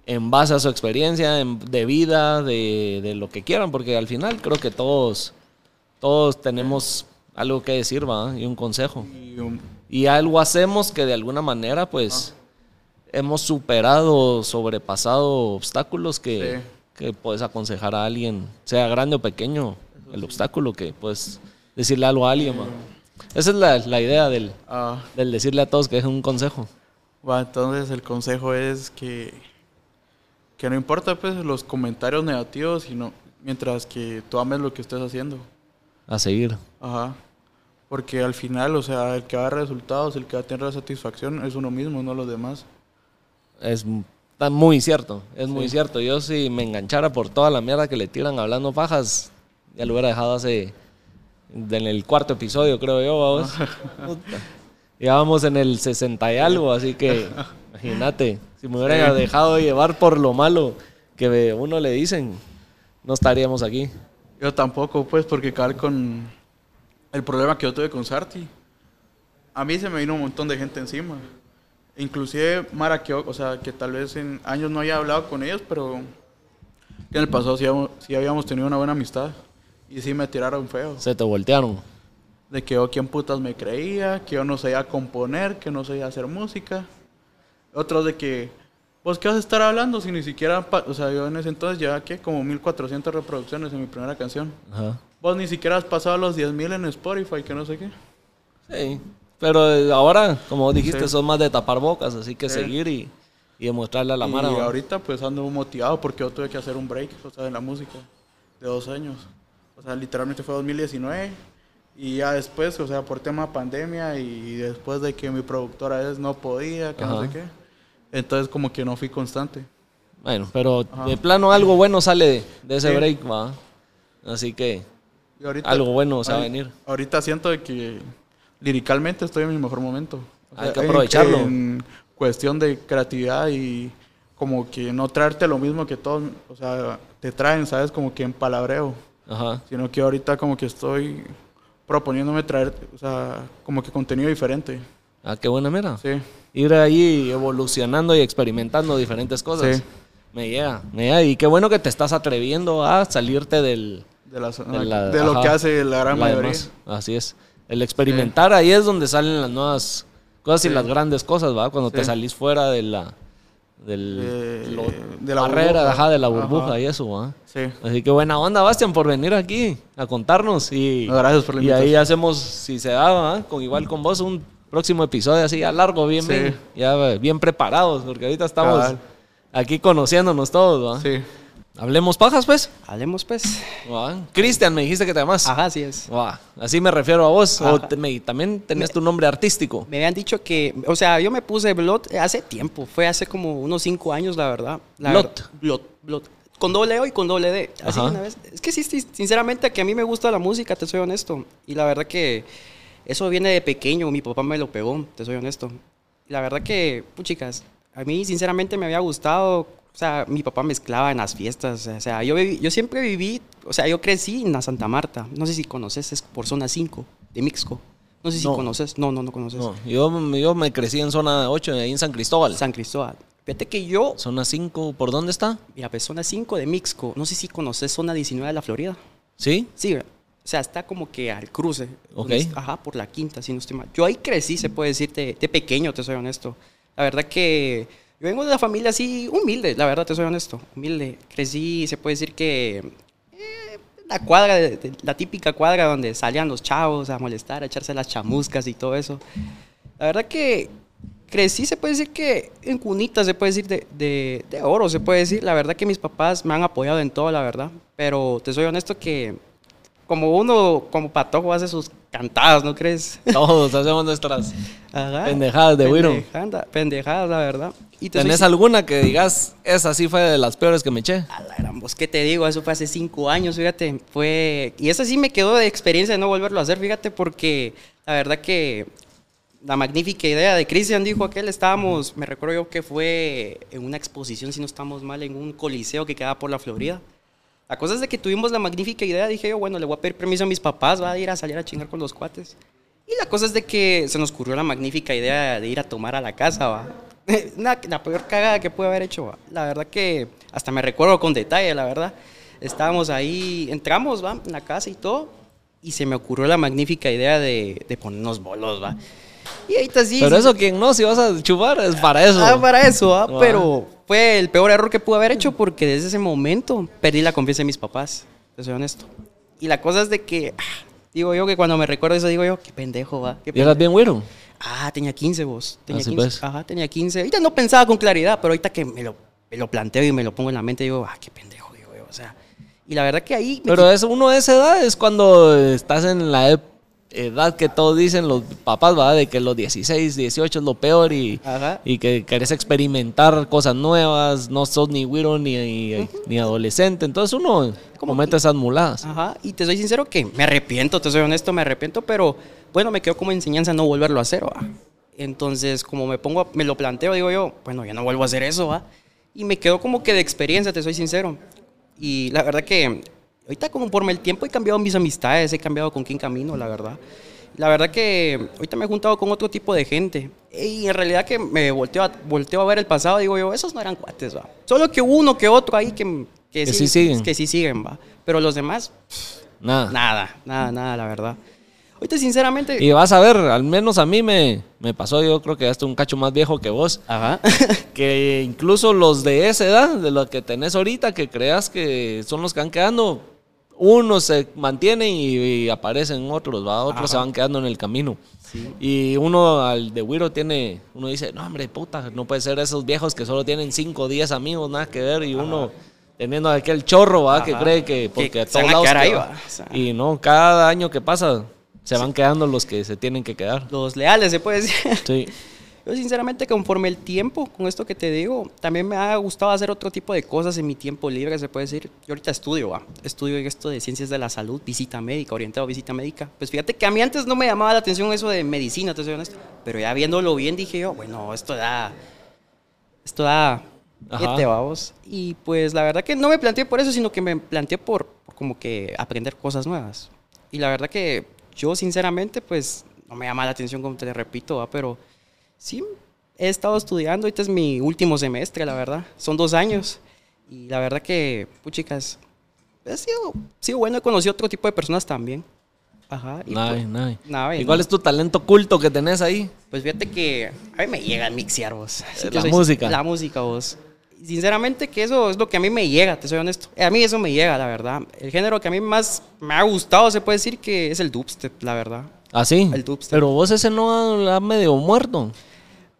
en base a su experiencia en- de vida, de, de lo que quieran, porque al final creo que todos, todos tenemos algo que decir, ¿va? Y un consejo. Y, Y algo hacemos que de alguna manera, pues, hemos superado, sobrepasado obstáculos que, Sí. que puedes aconsejar a alguien, sea grande o pequeño, el obstáculo que puedes decirle algo a alguien. Esa es la, la idea del, ah, del decirle a todos que es un consejo. va, entonces el consejo es que, que no importa pues los comentarios negativos, sino mientras que tú ames lo que estés haciendo. A seguir. Ajá. Porque al final, o sea, el que va a dar resultados, el que va a tener la satisfacción es uno mismo, no los demás. Es muy cierto, es muy cierto. Yo si me enganchara por toda la mierda que le tiran hablando pajas, ya lo hubiera dejado hace... En el cuarto episodio, creo yo, vamos. Ya vamos en el 60 y algo, así que imagínate, si me hubieran dejado llevar por lo malo que uno le dicen, no estaríamos aquí. Yo tampoco, pues, porque cabal con el problema que yo tuve con Sarti, a mí se me vino un montón de gente encima. Inclusive Mara, que, o sea, que tal vez en años no haya hablado con ellos, pero que en el pasado sí, sí habíamos tenido una buena amistad. Y sí me tiraron feo. Se te voltearon. De que yo quién putas me creía, que yo no sabía componer, que no sabía hacer música. Otros de que, pues, ¿qué vas a estar hablando si ni siquiera, o sea, yo en ese entonces llevaba, ¿qué? Como 1400 reproducciones en mi primera canción. Ajá. Vos ni siquiera has pasado los 10.000 en Spotify, que no sé qué. Sí, pero eh, ahora, como dijiste, Sí. son más de tapar bocas, así que Sí. seguir y, y demostrarle a la y mara. ¿va? ahorita pues ando motivado porque yo tuve que hacer un break, o sea, en la música, de dos años. O sea, literalmente fue 2019. Y ya después, o sea, por tema pandemia y después de que mi productora es no podía, que no Ajá. sé qué. Entonces como que no fui constante. Bueno, pero de plano algo bueno sale de, de ese Sí. break, va. Así que ahorita, Algo bueno se va a venir. Ahorita siento que liricalmente estoy en mi mejor momento. O Hay que en- aprovecharlo. En, cuestión de creatividad y como que no traerte lo mismo que todos, o sea, te traen, ¿sabes? Como que en palabreo. Ajá. Sino que ahorita como que estoy proponiéndome traer, o sea, como que contenido diferente. Ah, qué buena mira. Sí. Ir ahí evolucionando y experimentando diferentes cosas. Sí. Me llega, me llega. Y qué bueno que te estás atreviendo a salirte del... De, la zona- de la- de lo que hace la gran la mayoría. demás. Así es. El experimentar, ahí es donde salen las nuevas cosas y las grandes cosas, ¿va? Cuando te salís fuera de la... Del, De- lo- de la barrera, burbuja. ajá, de la burbuja Ajá. y eso, ¿va? Sí. Así que buena onda, Bastian, por venir aquí a contarnos. Y, No, gracias por la y ahí hacemos, si se da, con igual con vos, un próximo episodio así a largo, bien, Sí. bien, ya eh, bien preparados, porque ahorita estamos Cabal. aquí conociéndonos todos. Sí. Hablemos pajas, pues. Hablemos pues. Cristian, me dijiste que te llamas. Ajá, así es. Así me refiero a vos. O Ajá. te- me- también tenías tu nombre artístico. Me habían dicho que, o sea, yo me puse Blot hace tiempo, fue hace como unos cinco años, la verdad. La Blot. verdad. Blot, Blot. Con doble O y con doble D. Así Ajá. una vez. Es que sí, sí, sinceramente que a mí me gusta la música, te soy honesto. Y la verdad que eso viene de pequeño, mi papá me lo pegó, te soy honesto. Y la verdad que, puchicas, a mí sinceramente me había gustado, o sea, mi papá mezclaba en las fiestas, o sea, yo, viví- yo siempre viví, o sea, yo crecí en la Santa Marta, no sé si conoces, es por zona 5 de Mixco. No sé si No. conoces, no, no, no conoces. No, yo, yo me crecí en zona 8, ahí en San Cristóbal. San Cristóbal. Fíjate que yo, Zona 5, ¿por dónde está? mira, pues zona 5 de Mixco, no sé si conoces zona 19 de la Florida. ¿Sí? Sí, o sea, está como que al cruce. Ok. Ajá, por la quinta, si no estoy mal. Yo ahí crecí, se puede decir, de, de pequeño, te soy honesto. La verdad que yo vengo de una familia así humilde, la verdad, te soy honesto. Humilde. Crecí, se puede decir que eh, la cuadra, de- de- la típica cuadra donde salían los chavos a molestar, a echarse las chamuscas y todo eso. La verdad que crecí, se puede decir que en cunitas, se puede decir de, de, de oro, se puede decir. La verdad que mis papás me han apoyado en todo, la verdad. Pero te soy honesto que como uno, como patojo, hace sus cantadas, ¿no crees? Todos hacemos nuestras Ajá. pendejadas de Wiro. Pendejada- Pendejadas, la verdad. Y te ¿Tenés alguna que digas, esa sí fue de las peores que me eché? A la gran voz, ¿qué te digo? Eso fue hace cinco años, fíjate. Fue... Y esa sí me quedó de experiencia de no volverlo a hacer, fíjate, porque la verdad que la magnífica idea de Cristian dijo aquel, estábamos, me recuerdo yo que fue en una exposición, si no estamos mal, en un coliseo que quedaba por la Florida. La cosa es de que tuvimos la magnífica idea, dije yo, bueno, le voy a pedir permiso a mis papás, va a ir a salir a chingar con los cuates. Y la cosa es de que se nos ocurrió la magnífica idea de ir a tomar a la casa, va. Una- la peor cagada que pude haber hecho, va. La verdad que hasta me recuerdo con detalle, la verdad. Estábamos ahí, entramos, va, en la casa y todo. Y se me ocurrió la magnífica idea de, de ponernos bolos, va. Y ahorita sí. Pero eso, quien no, si vas a chupar, es para eso. Ah, para eso, ah, Ah. pero fue el peor error que pude haber hecho porque desde ese momento perdí la confianza en mis papás, te soy honesto. Y la cosa es de que, ah, digo yo que cuando me recuerdo eso, digo yo, qué pendejo, va. qué ¿Y eras bien güero? Ah, tenía 15 vos. Tenía Así 15. pues. Ajá, tenía 15. Ahorita no pensaba con claridad, pero ahorita que me lo, me lo planteo y me lo pongo en la mente, digo, ah, qué pendejo, digo yo. O sea, y la verdad que ahí. Pero es uno de esa edad es cuando estás en la ep- edad que todos dicen los papás, ¿verdad? De que los 16, 18 es lo peor y, y que querés experimentar cosas nuevas, no sos ni güiro ni, ni, ni adolescente. Entonces uno comete esas muladas. Ajá, y te soy sincero que me arrepiento, te soy honesto, me arrepiento, pero bueno, me quedó como enseñanza no volverlo a hacer, ¿va? Entonces, como me pongo, a- me lo planteo, digo yo, bueno, ya no vuelvo a hacer eso, ¿va? Y me quedó como que de experiencia, te soy sincero. Y la verdad que ahorita como por el tiempo he cambiado mis amistades, he cambiado con quién camino, la verdad. La verdad que ahorita me he juntado con otro tipo de gente. Y en realidad que me volteo a, volteo a ver el pasado, digo yo, esos no eran cuates, va. Solo que uno que otro ahí que, que, Que sí siguen. Que sí siguen, va. Pero los demás, Nada. Nada, nada, nada, la verdad. Ahorita, sinceramente. Y vas a ver, al menos a mí me, me pasó, yo creo que ya estoy un cacho más viejo que vos, Ajá. que incluso los de esa edad, de lo que tenés ahorita, que creas que son los que van quedando, unos se mantienen y, y aparecen otros, ¿va? otros se van quedando en el camino. Y uno al de Wiro tiene, uno dice, no hombre, puta, no puede ser esos viejos que solo tienen 5 o 10 amigos, nada que ver, y uno teniendo aquel chorro, ¿va? que cree que Que porque a todos lados ahí, que ¿va? O sea. Y no, cada año que pasa se van quedando los que se tienen que quedar. Los leales, se puede decir. Sí. Yo, sinceramente, conforme el tiempo, con esto que te digo, también me ha gustado hacer otro tipo de cosas en mi tiempo libre, se puede decir. Yo ahorita estudio, ¿va? Estudio en esto de ciencias de la salud, visita médica, orientado a visita médica. Pues fíjate que a mí antes no me llamaba la atención eso de medicina, te soy honesto. Pero ya viéndolo bien dije yo, bueno, esto da. Esto da. Este, vamos. Y pues la verdad que no me planteé por eso, sino que me planteé por, por como que aprender cosas nuevas. Y la verdad que yo, sinceramente, pues no me llama la atención, como te repito, ¿va? pero sí, he estado estudiando. Ahorita es mi último semestre, la verdad. Son dos años. Y la verdad que, puchicas, ha sido, sido bueno. He conocido otro tipo de personas también. Ajá. y Nice, pues, nice. nada, ¿Y cuál no. es tu talento oculto que tenés ahí? Pues fíjate que a mí me llega el mixear, vos. Así Eh, la soy- música. La música, vos. Sinceramente que eso es lo que a mí me llega, te soy honesto. A mí eso me llega, la verdad. El género que a mí más me ha gustado, se puede decir que es el dubstep, la verdad. ¿Ah, sí? El dubstep. Pero vos ese no ha, ha medio muerto.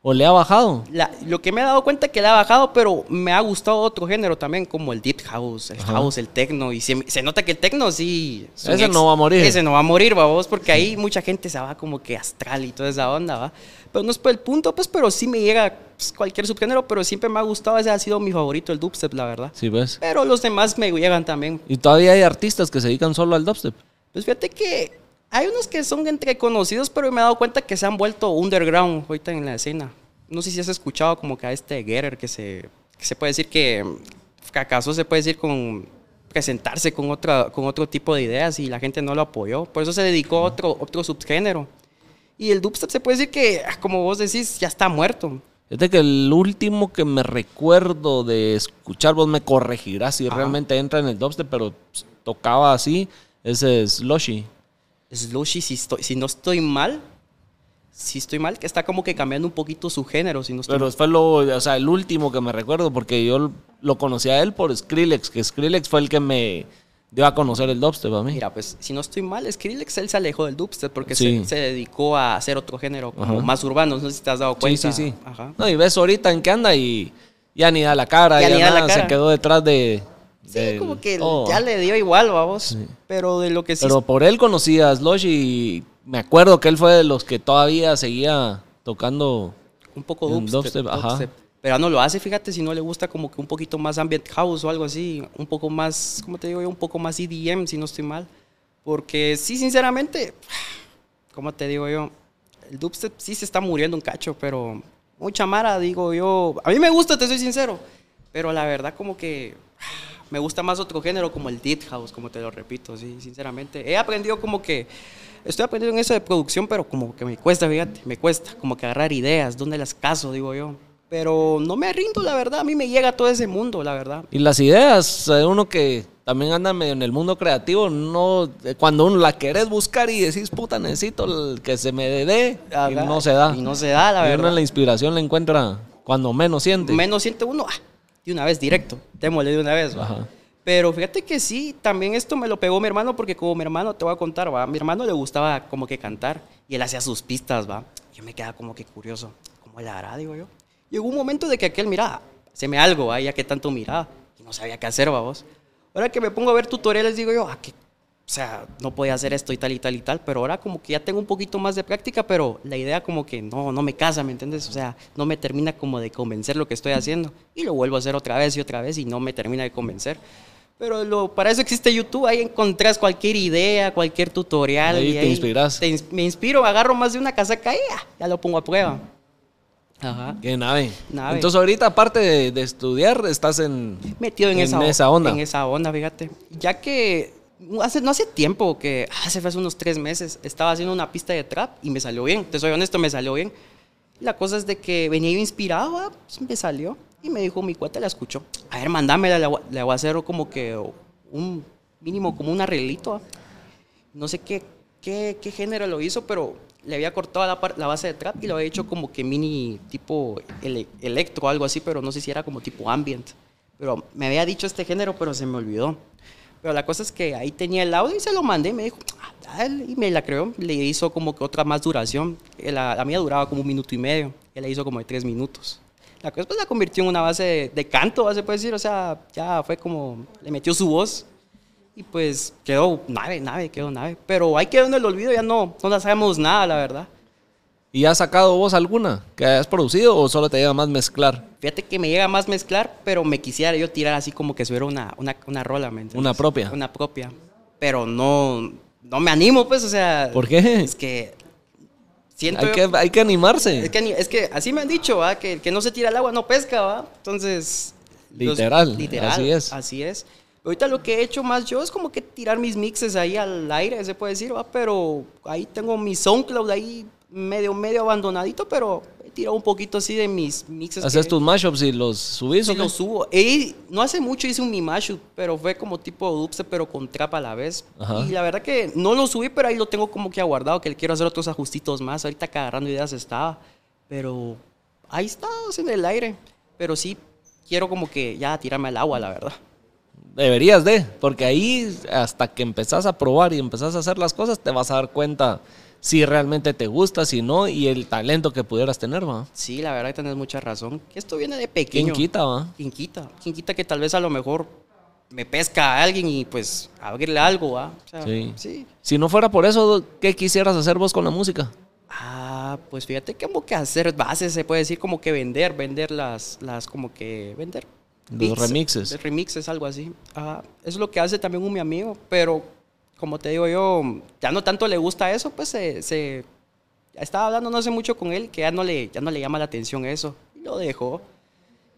¿O le ha bajado? La- lo que me he dado cuenta es que le ha bajado, pero me ha gustado otro género también, como el deep house, el Ajá. house, el techno. Y se, se nota que el techno sí. Ese no va a morir. Ese no va a morir, vamos, porque ahí mucha gente se va como que astral y toda esa onda, va. Pero no es por el punto, pues, pero sí me llega pues, cualquier subgénero, pero siempre me ha gustado, ese ha sido mi favorito, el dubstep, la verdad. Sí, ves. Pero los demás me llegan también. Y todavía hay artistas que se dedican solo al dubstep. Pues fíjate que hay unos que son entre conocidos, pero me he dado cuenta que se han vuelto underground ahorita en la escena. No sé si has escuchado como que a este Getter que se, que se puede decir que, que acaso se puede decir con presentarse con, otra, con otro tipo de ideas y la gente no lo apoyó. Por eso se dedicó a otro, otro subgénero. Y el dubstep se puede decir que, ah, como vos decís, ya está muerto. Fíjate que el último que me recuerdo de escuchar, vos me corregirás si Ajá. realmente entra en el dubstep, pero tocaba así, ese es Slushy. Slushy, si, estoy, si no estoy mal, si estoy mal, que está como que cambiando un poquito su género, si no estoy Pero fue lo, o sea, el último que me recuerdo, porque yo lo conocí a él por Skrillex, que Skrillex fue el que me dio a conocer el dubstep a mí. Mira, pues si no estoy mal, Skrillex él se alejó del dubstep porque Sí. se, se dedicó a hacer otro género como Ajá. más urbano, no sé si te has dado sí, cuenta. sí, sí. Ajá. No, y ves ahorita en qué anda y ya ni da la cara, Ya ya, ni da la nada, se quedó detrás de, Sí, del como que ya le dio igual, vamos. Pero de lo que sí Pero por él conocí a Slush y me acuerdo que él fue de los que todavía seguía tocando. un poco En dubstep, dubstep, ajá. dubstep. Pero no lo hace, fíjate, si no le gusta como que un poquito más ambient house o algo así, un poco más, ¿cómo te digo yo? Un poco más EDM, si no estoy mal. Porque sí, sinceramente, ¿cómo te digo yo? El dubstep sí se está muriendo un cacho, pero mucha mara, digo yo. A mí me gusta, te soy sincero, pero la verdad como que me gusta más otro género como el deep house, como te lo repito, sí, sinceramente. He aprendido como que estoy aprendiendo en eso de producción, pero como que me cuesta, fíjate, me cuesta como que agarrar ideas, dónde las caso, digo yo. Pero no me rindo, la verdad, a mí me llega todo ese mundo, la verdad. Y las ideas, uno que también anda medio en el mundo creativo, no eh, cuando uno la querés buscar y decís, puta, necesito el que se me dé, y no se da. Y no se da, la Y uno verdad. la inspiración la encuentra cuando menos siente. Menos siente uno, ah, de una vez, directo, démosle de una vez. Ajá. Pero fíjate que sí, también esto me lo pegó mi hermano, porque como mi hermano, te voy a contar, va, a mi hermano le gustaba como que cantar, y él hacía sus pistas, va. Yo me quedaba como que curioso, ¿cómo le hará, digo yo? Llegó un momento de que aquel, mira, haceme algo, va, ya que tanto miraba, y no sabía qué hacer, va, vos. Ahora que me pongo a ver tutoriales, digo yo, ah, que, o sea, no podía hacer esto y tal y tal y tal, pero ahora como que ya tengo un poquito más de práctica, pero la idea como que no, no me casa, ¿me entiendes? O sea, no me termina como de convencer lo que estoy haciendo. Y lo vuelvo a hacer otra vez y otra vez y no me termina de convencer. Pero lo, para eso existe YouTube, ahí encontrás cualquier idea, cualquier tutorial. Ahí y te inspirás. te ins- me inspiro, agarro más de una casaca y ya, ya lo pongo a prueba. Ajá. Qué nave. Nave. Entonces ahorita aparte de, de estudiar, estás en... metido en, En esa, esa onda. En esa onda, fíjate. Ya que hace, no hace tiempo, que hace hace unos tres meses, estaba haciendo una pista de trap y me salió bien. Te soy honesto, me salió bien. La cosa es de que venía yo inspirado, ah, pues me salió. Y me dijo, mi cuate la escuchó. A ver, mándamela, le, voy- a hacer como que un mínimo, como un arreglito. ah. No sé qué, qué, qué género lo hizo, pero le había cortado la, la base de trap y lo había hecho como que mini tipo ele- electro algo así, pero no sé si era como tipo ambient. Pero me había dicho este género, pero se me olvidó. Pero la cosa es que ahí tenía el audio y se lo mandé. Me dijo, "Ah, dale", y me la creó. Le hizo como que otra más duración. La, la mía duraba como un minuto y medio. Él la hizo como de tres minutos. La cosa pues la convirtió en una base de, de canto, se puede decir. O sea, ya fue como, le metió su voz. Y pues quedó nave, nave, quedó nave. Pero ahí quedó en el olvido, ya no, no sabemos nada, la verdad. ¿Y has sacado vos alguna que hayas producido o solo te llega más mezclar? Fíjate que me llega más mezclar, pero me quisiera yo tirar así como que si fuera una, una, una rola, ¿me entiendes? Una propia. Una propia. Pero no, no me animo, pues, o sea. ¿Por qué? Es que siento. Hay yo- que, hay que animarse. es, que, es que así me han dicho, ¿va? Que el que no se tira al agua no pesca, ¿va? Entonces. los- Literal, así es. Así es. Ahorita lo que he hecho más yo es como que tirar mis mixes ahí al aire, se puede decir, ¿va? Pero ahí tengo mi SoundCloud ahí medio, medio abandonadito, pero he tirado un poquito así de mis mixes. Haces que- tus mashups y los subís Sí, o qué? lo subo. Y no hace mucho hice un mi mashup, pero fue como tipo dubstep, pero con trap a la vez. Ajá. Y la verdad que no lo subí, pero ahí lo tengo como que aguardado, que le quiero hacer otros ajustitos más. Ahorita agarrando ideas estaba. Pero ahí está, en el aire. Pero sí, quiero como que ya tirarme al agua, la verdad. Deberías de, porque ahí hasta que empezás a probar y empezás a hacer las cosas, te vas a dar cuenta si realmente te gusta, si no, y el talento que pudieras tener, va. Sí, la verdad que tenés mucha razón. Que esto viene de pequeño. ¿Quién quita, va? ¿Quién quita? ¿Quién quita que tal vez a lo mejor me pesca a alguien y pues abrirle algo, ¿va? O sea, Sí. sí. Si no fuera por eso, ¿qué quisieras hacer vos con la música? Ah, pues fíjate que como que hacer bases, se puede decir como que vender, vender las, las como que vender. Los remixes. de remixes, algo así. Ajá. Eso es lo que hace también un mi amigo, pero como te digo yo, ya no tanto le gusta eso, pues se, se- estaba hablando no hace mucho con él que ya no le, ya no le llama la atención eso. Y lo dejó.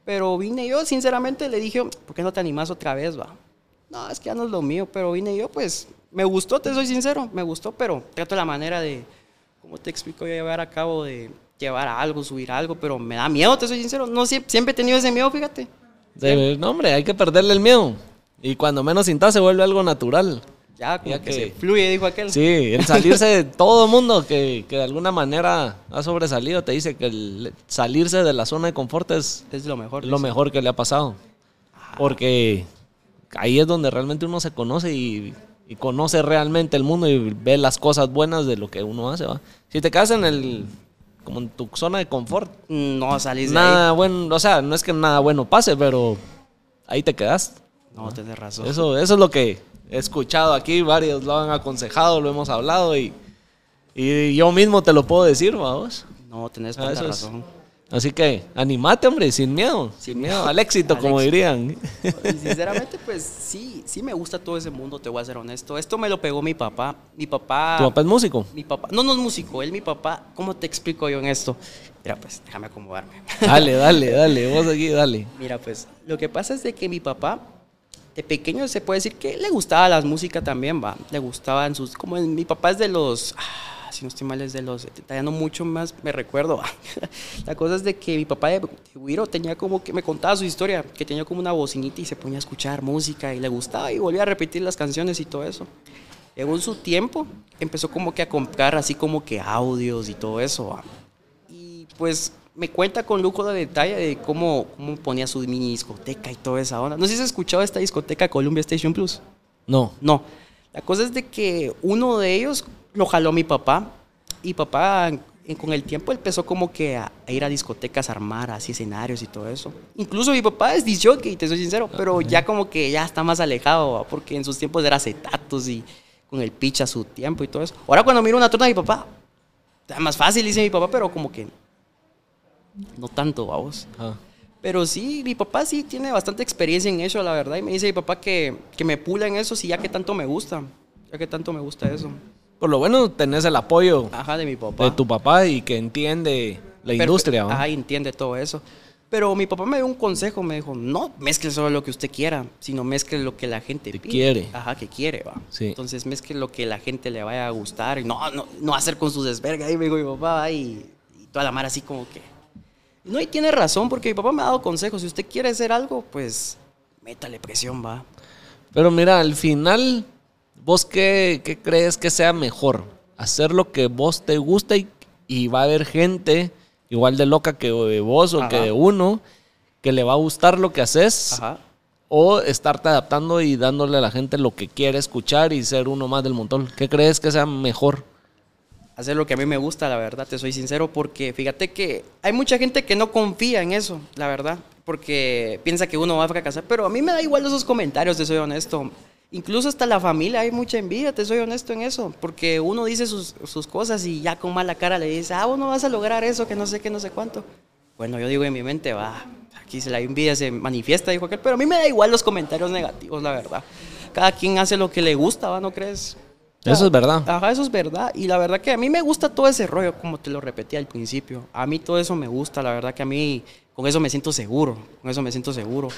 Pero vine yo, sinceramente, le dije, ¿por qué no te animas otra vez, va? No, es que ya no es lo mío, pero vine yo, pues, me gustó, te soy sincero, me gustó, pero trato la manera de, ¿cómo te explico? Llevar a cabo de llevar a algo, subir algo, pero me da miedo, te soy sincero. No, siempre, siempre he tenido ese miedo, fíjate. De- no, hombre, hay que perderle el miedo. Y cuando menos sintas se vuelve algo natural. Ya, como Ya que, que- se fluye, dijo aquel. Sí, el salirse de todo mundo que, que de alguna manera ha sobresalido, te dice que el salirse de la zona de confort es Es lo mejor. lo mejor que le ha pasado. Porque ahí es donde realmente uno se conoce y, y conoce realmente el mundo y ve las cosas buenas de lo que uno hace. ¿va? Si te quedas en el como en tu zona de confort, No salís de nada bueno, o sea, no es que nada bueno pase, pero ahí te quedas. No, tenés razón. Eso, eso es lo que he escuchado aquí, varios lo han aconsejado, lo hemos hablado y, y yo mismo te lo puedo decir, vamos. No, tenés Ah, es- razón. Así que animate, hombre, sin miedo. Sin miedo al éxito, Al como éxito. dirían. Y sinceramente, pues sí, sí me gusta todo ese mundo, te voy a ser honesto. Esto me lo pegó mi papá. Mi papá. ¿Tu papá es músico? Mi papá. No, no es músico, él mi papá. ¿Cómo te explico yo en esto? Mira, pues déjame acomodarme. Dale, dale, dale, vos aquí, dale. Mira, pues lo que pasa es de que mi papá, de pequeño se puede decir que le gustaba la música también, va. Le gustaban sus. Como en- mi papá es de los. ah, si no estoy mal, es de los. Detallando mucho más, me recuerdo. la cosa es de que mi papá de, de tenía como que. Me contaba su historia, que tenía como una bocinita y se ponía a escuchar música y le gustaba y volvía a repetir las canciones y todo eso. En su tiempo empezó como que a comprar así como que audios y todo eso. va. Y pues me cuenta con lujo de detalle de cómo, cómo ponía su mini discoteca y toda esa onda. No sé si has escuchado esta discoteca Columbia Station Plus. No. No. La cosa es de que uno de ellos lo jaló mi papá. Y papá, con el tiempo, empezó como que a, ir a discotecas, a armar así escenarios y todo eso. Incluso mi papá es disjockey, te soy sincero, pero ya como que ya está más alejado, ¿va? porque en sus tiempos era acetatos y con el pitch a su tiempo y todo eso. Ahora cuando miro una torta de mi papá, está más fácil, dice mi papá, pero como que no tanto, vamos. Ah. Pero sí, mi papá sí tiene bastante experiencia en eso, la verdad. Y me dice mi papá que, que me pula en eso, sí, ya que tanto me gusta. Ya que tanto me gusta eso. Por lo bueno tenés el apoyo Ajá, de mi papá. de tu papá y que entiende la Perfe- industria. ¿va? Ajá, entiende todo eso. Pero mi papá me dio un consejo, me dijo, no mezcle solo lo que usted quiera, sino mezcle lo que la gente Que pide. quiere. Ajá, que quiere, va. Sí. Entonces mezcle lo que la gente le vaya a gustar. Y no, no, no hacer con sus desvergas, ahí me dijo mi papá, y, y toda la mar así como que... No, y tiene razón, porque mi papá me ha dado consejos. Si usted quiere hacer algo, pues métale presión, va. Pero mira, al final, ¿vos qué, qué crees que sea mejor? Hacer lo que vos te gusta y, y va a haber gente igual de loca que vos o Ajá. que uno que le va a gustar lo que haces Ajá. o estarte adaptando y dándole a la gente lo que quiere escuchar y ser uno más del montón. ¿Qué crees que sea mejor? Hacer lo que a mí me gusta, la verdad, te soy sincero, porque fíjate que hay mucha gente que no confía en eso, la verdad, porque piensa que uno va a fracasar, pero a mí me da igual esos comentarios, te soy honesto. Incluso hasta la familia hay mucha envidia, te soy honesto en eso, porque uno dice sus, sus cosas y ya con mala cara le dice, ah, vos no vas a lograr eso, que no sé qué, no sé cuánto. Bueno, yo digo en mi mente, va, aquí se la envidia se manifiesta, dijo aquel, pero a mí me da igual los comentarios negativos, la verdad. Cada quien hace lo que le gusta, ¿va? ¿No crees? Eso es verdad. Ajá, eso es verdad. Y la verdad que a mí me gusta todo ese rollo, como te lo repetí al principio. A mí todo eso me gusta, la verdad que a mí con eso me siento seguro, con eso me siento seguro.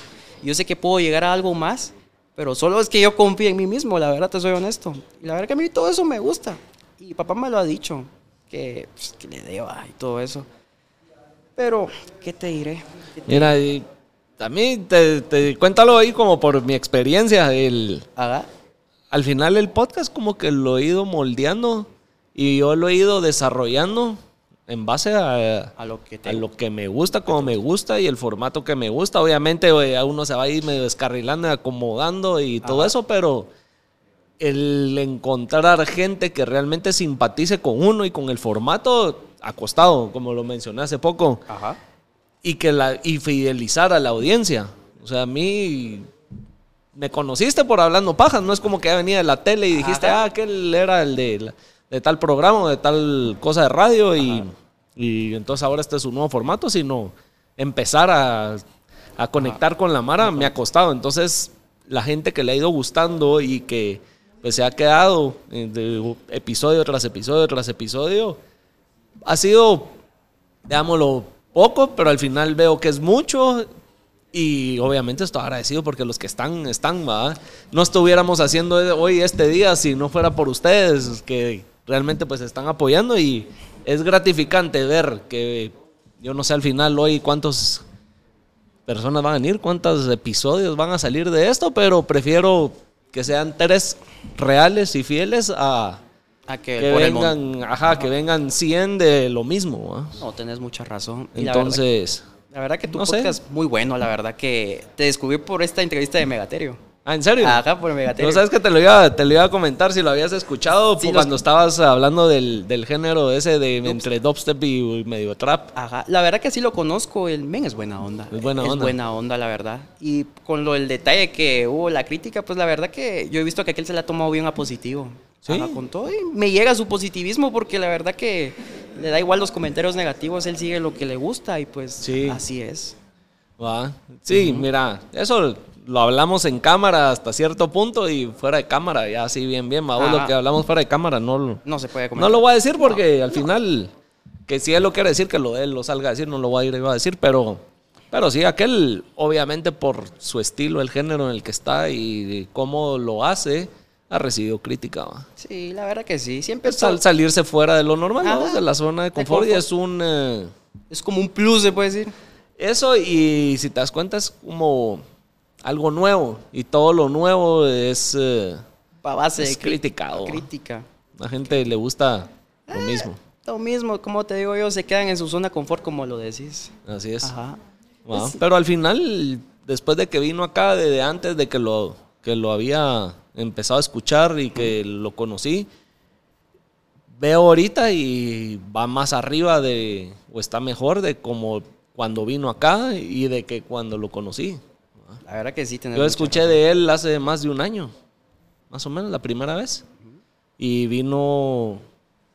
Yo sé que puedo llegar a algo más, pero solo es que yo confío en mí mismo, la verdad te soy honesto. Y la verdad que a mí todo eso me gusta. Y papá me lo ha dicho, que, pues, que le deba y todo eso. Pero, ¿qué te diré? ¿Qué te- Mira, y a mí, te, te- cuéntalo ahí como por mi experiencia. El, Haga. Al final el podcast como que lo he ido moldeando y yo lo he ido desarrollando en base a, A lo que te a lo que me gusta, como me gusta y el formato que me gusta. Obviamente eh, a uno se va a ir medio descarrilando, acomodando y todo eso, pero el encontrar gente que realmente simpatice con uno y con el formato acostado, como lo mencioné hace poco, Ajá. y que la y fidelizar a la audiencia. O sea, a mí me conociste por hablando pajas, no es como que ya venía de la tele y dijiste, Ajá. ah, aquel era el de, de tal programa o de tal cosa de radio y, y entonces ahora este es su nuevo formato, sino empezar a, a conectar con la Mara me ha costado. Entonces, la gente que le ha ido gustando y que pues, se ha quedado eh, de episodio tras episodio tras episodio, ha sido digámoslo, poco, pero al final veo que es mucho. Y obviamente estoy agradecido porque los que están, están, ¿va? No estuviéramos haciendo hoy este día si no fuera por ustedes, que realmente pues están apoyando y es gratificante ver que, yo no sé al final hoy cuántas personas van a venir, cuántos episodios van a salir de esto, pero prefiero que sean tres reales y fieles a A que, que vengan, ajá, que vengan 100 de lo mismo, ¿va? No, tenés mucha razón. Y la verdad que tu No podcast es muy bueno, la verdad que te descubrí por esta entrevista de Megaterio. Ah, ¿en serio? Ajá, por Megaterio. No sabes que te lo iba, te lo iba a comentar si lo habías escuchado Sí, los- cuando estabas hablando del, del género ese de entre dubstep y medio trap. Ajá, la verdad que sí lo conozco, el men es buena onda. Es buena es onda. buena onda, la verdad. Y con lo del detalle que hubo la crítica, pues la verdad que yo he visto que aquel se la ha tomado bien a positivo. Sí. Ajá, con todo. Y me llega su positivismo porque la verdad que le da igual los comentarios negativos, él sigue lo que le gusta y pues Sí. así es. ¿va? Sí, mira, eso lo hablamos en cámara hasta cierto punto y fuera de cámara, ya así bien, bien. Vamos, lo que hablamos fuera de cámara, no, lo- No se puede no comentar. lo voy a decir porque al final, que si él lo quiere decir, que lo él lo salga a decir, no lo voy a ir a decir, pero, pero sí, aquel, obviamente por su estilo, el género en el que está y cómo lo hace, ha recibido crítica. ¿va? Sí, la verdad que sí. Siempre Es salirse fuera de lo normal, ¿no? De la zona de confort, y confort. es un... eh, es como un plus, se puede decir. eso y si te das cuenta es como algo nuevo y todo lo nuevo es... eh, base Es de cri- criticado. Crítica. a la gente le gusta lo mismo. Lo mismo, como te digo yo, se quedan en su zona de confort, como lo decís. Así es. Ajá. Wow. Pero al final, después de que vino acá, desde antes de que lo, que lo había empezado a escuchar y que lo conocí, veo ahorita y va más arriba de, o está mejor de como cuando vino acá y de que cuando lo conocí. La verdad que sí, Yo escuché razón. de él hace más de un año, más o menos la primera vez. Y vino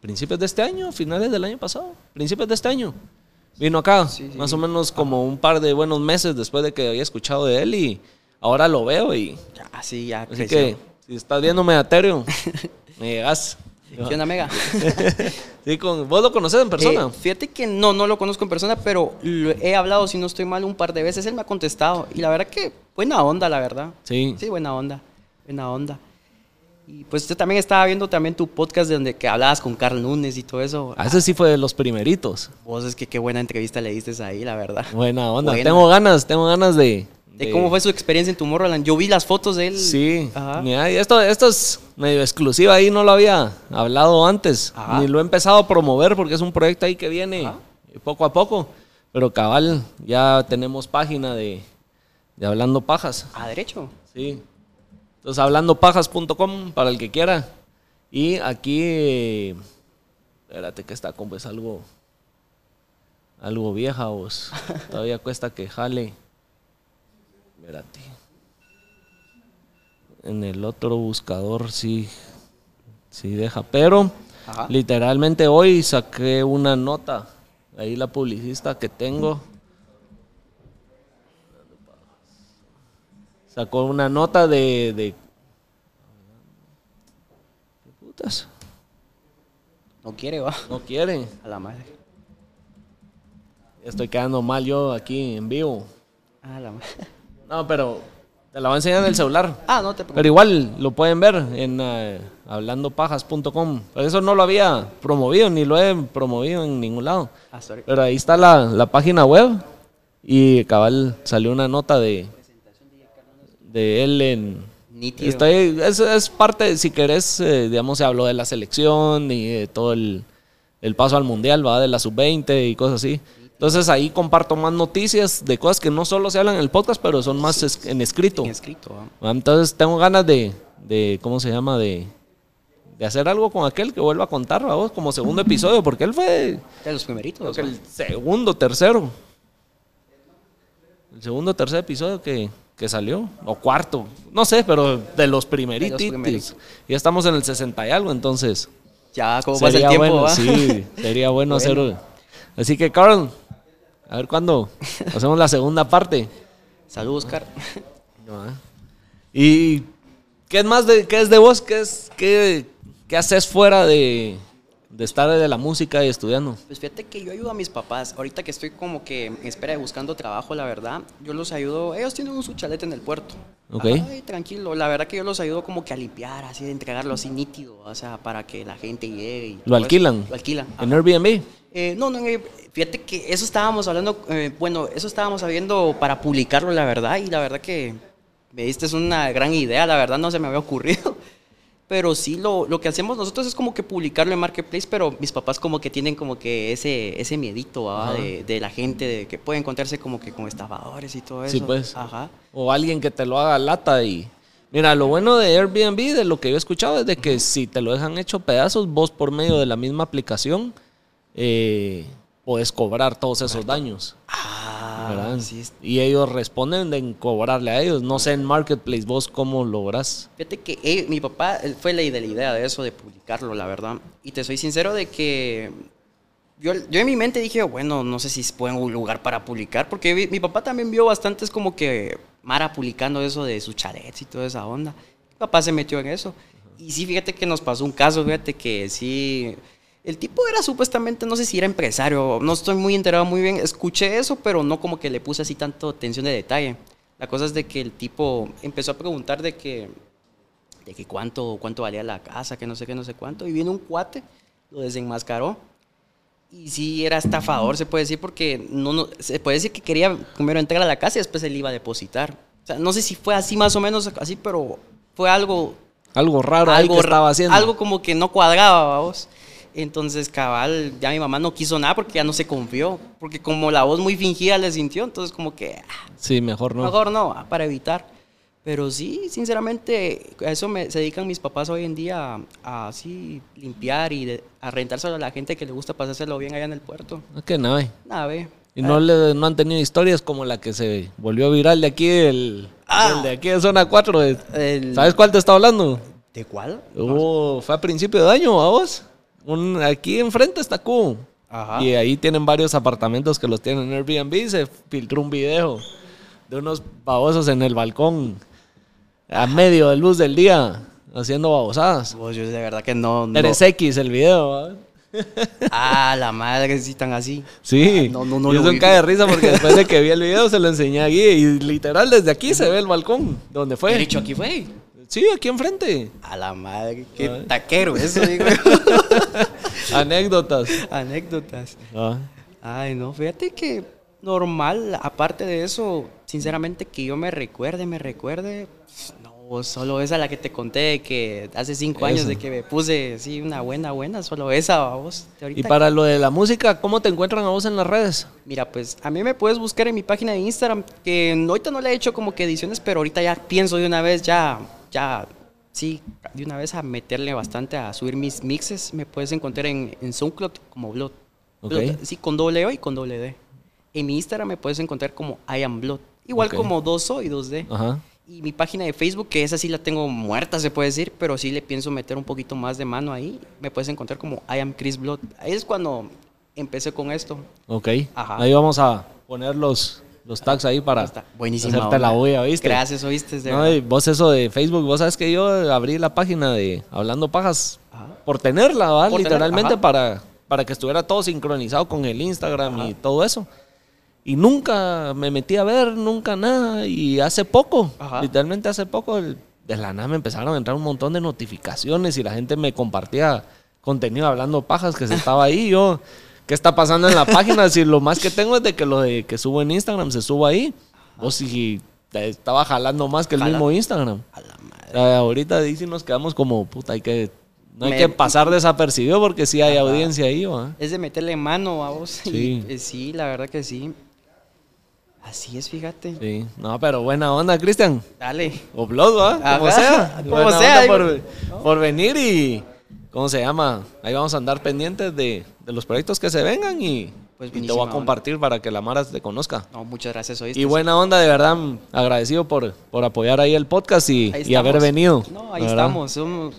principios de este año, finales del año pasado, principios de este año. Vino acá, Sí, sí. más o menos como un par de buenos meses después de que había escuchado de él y ahora lo veo y Ya, sí, ya así creció. que si estás viendo Megaterio, me llegas. ¿Qué onda, Mega? Sí, con, ¿Vos lo conoces en persona? Eh, fíjate que no, no lo conozco en persona, pero lo he hablado, si no estoy mal, un par de veces. Él me ha contestado. Y la verdad que buena onda, la verdad. sí. Sí, buena onda. Buena onda. Y pues yo también estaba viendo también tu podcast de donde que hablabas con Carl Nunes y todo eso. Ah, ese sí fue de los primeritos. Vos es que qué buena entrevista le diste ahí, la verdad. Buena onda. Buena. Tengo ganas, tengo ganas de... De cómo fue su experiencia en Tomorrowland. Yo vi las fotos de él. Sí, mira, y esto, esto es medio exclusiva ahí, no lo había hablado antes, Ajá. ni lo he empezado a promover porque es un proyecto ahí que viene Ajá. poco a poco, pero cabal, ya tenemos página de, de Hablando Pajas, A derecho. sí. Entonces, hablandopajas.com para el que quiera. Y aquí, espérate que está como es algo, algo vieja, vos. Todavía cuesta que jale. Espérate. En el otro buscador sí, sí deja. Pero Ajá. literalmente hoy saqué una nota. Ahí la publicista que tengo. Sacó una nota de. de ¿Qué putas? No quiere, va. No quiere. A la madre. Estoy quedando mal yo aquí en vivo. A la madre. No, pero te la voy a enseñar en el celular. Ah, no te preocupes. Pero igual lo pueden ver en eh, hablandopajas.com. Eso no lo había promovido, ni lo he promovido en ningún lado. Ah, sorry. Pero ahí está la, la página web y cabal salió una nota de, de él en... Nítido. Estoy, es, es parte, si querés, eh, digamos, se habló de la selección y de todo el, el paso al mundial, va de la sub-20 y cosas así. Entonces ahí comparto más noticias de cosas que no solo se hablan en el podcast, pero son más es- en escrito. En escrito, va. Ah, Entonces tengo ganas de, de ¿cómo se llama? De, de hacer algo con aquel que vuelva a contar, vos, como segundo episodio, porque él fue De los primeritos. el segundo, tercero. El segundo, tercer episodio que, que salió, o cuarto, no sé, pero de los primeritos. Ya estamos en el 60 y algo, entonces. Ya, como pasa el tiempo, bueno, sí, sería bueno, Bueno. hacer. Así que, Carl, a ver cuándo hacemos la segunda parte. Salud, Oscar. Ah. ¿Y qué es más de qué es de vos? ¿Qué es qué, qué haces fuera de, de estar de la música y estudiando? Pues fíjate que yo ayudo a mis papás. Ahorita que estoy como que en espera de buscando trabajo, la verdad, yo los ayudo. Ellos tienen un su chalet en el puerto. Ok. Ay, tranquilo. La verdad que yo los ayudo como que a limpiar, así de entregarlo así nítido, o sea, para que la gente llegue. y ¿Lo todo eso. alquilan? Lo alquilan. ¿En Airbnb? Eh, no, no, eh, fíjate que eso estábamos hablando, eh, bueno, eso estábamos sabiendo para publicarlo, la verdad, y la verdad que me diste una gran idea, la verdad no se me había ocurrido. Pero sí, lo, lo que hacemos nosotros es como que publicarlo en Marketplace, pero mis papás como que tienen como que ese, ese miedito. Ajá. de, de la gente, de que puede encontrarse como que con estafadores y todo eso. Sí, pues. Ajá. O alguien que te lo haga lata y... Mira, lo bueno de Airbnb, de lo que yo he escuchado, es de que si te lo dejan hecho pedazos, vos por medio de la misma aplicación eh, puedes cobrar todos esos daños. Ah, ¿verdad? sí. Y ellos responden en cobrarle a ellos. No sé en Marketplace vos cómo lográs. Fíjate que eh, mi papá él fue la de la idea de eso, de publicarlo, la verdad. Y te soy sincero de que yo, yo en mi mente dije, bueno, no sé si es buen lugar para publicar, porque vi- mi papá también vio bastantes como que Mara publicando eso de sus chalets y toda esa onda. Mi papá se metió en eso. Y sí, fíjate que nos pasó un caso, fíjate que sí... El tipo era supuestamente, no sé si era empresario, no estoy muy enterado muy bien, escuché eso, pero no como que le puse así tanto atención de detalle. La cosa es de que el tipo empezó a preguntar de que de que cuánto, cuánto valía la casa, que no sé qué, no sé cuánto. Y vino un cuate, lo desenmascaró. Y sí, era estafador, se puede decir, porque no, no, se puede decir que quería primero entrar a la casa y después él iba a depositar. O sea, no sé si fue así más o menos, así, pero fue algo... Algo raro ahí algo que ra- estaba haciendo. Algo como que no cuadraba, vamos. Entonces, cabal, ya mi mamá no quiso nada porque ya no se confió. Porque como la voz muy fingida le sintió, entonces como que... ah, Sí, mejor no. Mejor no, ah, para evitar. Pero sí, sinceramente, a eso me, se dedican mis papás hoy en día, a, así limpiar y de- a rentárselo a la gente que le gusta pasárselo bien allá en el puerto. Es que no hay. Nada, ve. Y no, le, no han tenido historias como la que se volvió viral de aquí, el, Ah. el de aquí de zona 4. de- El- ¿Sabes cuál te está hablando? ¿De cuál? Hubo- fue a principio de año, ¿a vos? Un, aquí enfrente está Q. Ajá. Y ahí tienen varios apartamentos que los tienen en Airbnb. Se filtró un video de unos babosos en el balcón a medio de luz del día haciendo babosadas. Vos, yo de verdad que no. no. Eres X el video, ¿va? Ah, la madre, si están así. Sí. Ah, no, no, no Y lo eso vi. cae de risa porque después de que vi el video se lo enseñé aquí y literal desde aquí se ve el balcón donde ¿Qué fue. dicho aquí fue? Sí, aquí enfrente. A la madre, qué Ay. taquero eso, digo. Anécdotas. Anécdotas. Ah. Ay, no, fíjate que normal, aparte de eso, sinceramente que yo me recuerde, me recuerde, no, solo esa la que te conté de que hace cinco años de que me puse, sí, una buena, buena, solo esa, vamos. De Y para lo de la música, ¿cómo te encuentran a vos en las redes? Mira, pues a mí me puedes buscar en mi página de Instagram, que ahorita no le he hecho como que ediciones, pero ahorita ya pienso de una vez, ya, ya, sí, de una vez a meterle bastante a subir mis mixes. Me puedes encontrar en, en SoundCloud como Blood. Sí, con doble O y con doble D. En mi Instagram me puedes encontrar como I am Blood. Igual como 2O y 2D. Ajá. Y mi página de Facebook, que esa sí la tengo muerta, se puede decir, pero sí le pienso meter un poquito más de mano ahí. Me puedes encontrar como I am Chris Blood. Ahí es cuando empecé con esto. Ok. Ajá. Ahí vamos a poner los, los tags ahí para buenísima hacerte la bulla, ¿viste? Gracias, oíste. No, y vos eso de Facebook, vos sabes que yo abrí la página de Hablando Pajas Ajá. por tenerla, ¿va? Por Literalmente para, para que estuviera todo sincronizado con el Instagram y todo eso. Y nunca me metí a ver, nunca nada. Y hace poco, Ajá. literalmente hace poco, el- de la nada me empezaron a entrar un montón de notificaciones y la gente me compartía contenido hablando pajas que se estaba ahí. Yo, ¿qué está pasando en la página? Si lo más que tengo es de que lo de que subo en Instagram se suba ahí. O si estaba jalando más que el Jala. mismo Instagram. A la madre. Eh, ahorita sí nos quedamos como, puta, hay que, no hay Me- que pasar desapercibido porque sí hay audiencia ahí, ¿va? Es de meterle mano a vos. Sí. Y, eh, sí, la verdad que sí. Así es, fíjate. Sí, no, pero buena onda, Cristian. Dale. O Blood, ¿va? Como sea. como Buena sea, onda por venir y, ¿cómo se llama? Ahí vamos a andar pendientes de, de los proyectos que se vengan y, Pues y te voy a compartir para que la Mara te conozca. No, muchas gracias, oíste. Y buena onda, de verdad, agradecido por, por apoyar ahí el podcast y, y haber venido. No, ahí estamos. somos-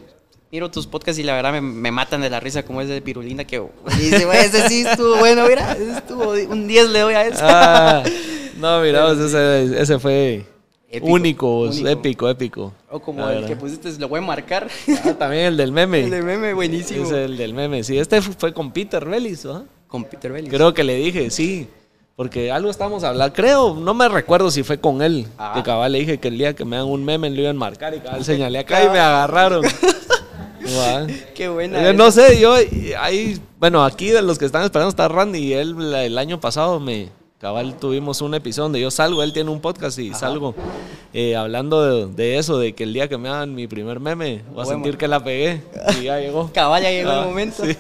miro tus podcasts y la verdad me, me matan de la risa como ese de Pirulina que dice, "Güey, ese sí estuvo bueno, mira, ese estuvo un 10 le doy a ese. Ah, no, mira, pues ese, ese fue Épico, único, único. épico, épico. o como el que pusiste, lo voy a marcar. Ah, también el del meme. el de meme, buenísimo. Es el del meme. Sí, este fu- fue con Peter Bellis, ¿ah? Con Peter Bellis. Creo que le dije, sí. Porque algo estábamos hablando. Creo, no me recuerdo si fue con él. Ah. Que cabal le dije que el día que me dan un meme lo iban a marcar y cabal señalé acá y me agarraron. Va. Qué buena. Yo esa. no sé, yo y- ahí, bueno, aquí de los que están esperando está Randy y él el año pasado me, cabal tuvimos un episodio donde yo salgo, él tiene un podcast y salgo eh, hablando de, de eso, de que el día que me hagan mi primer meme voy a Bueno. sentir que la pegué y ya llegó. Cabal, ya llegó Ah, el momento. sí.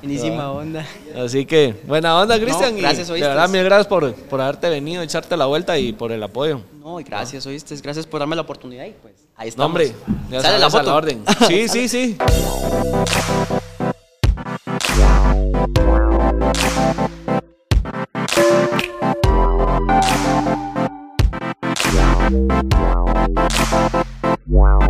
Buenísima Ah. onda. Así que, buena onda, Cristian. gracias, De oíste. verdad, mil gracias por, por haberte venido, echarte la vuelta y por el apoyo. No, y gracias, oíste. Gracias por darme la oportunidad y pues Ahí No, estamos. hombre, ya ¿Sale la foto? orden. Sí, sí, sí. Wow.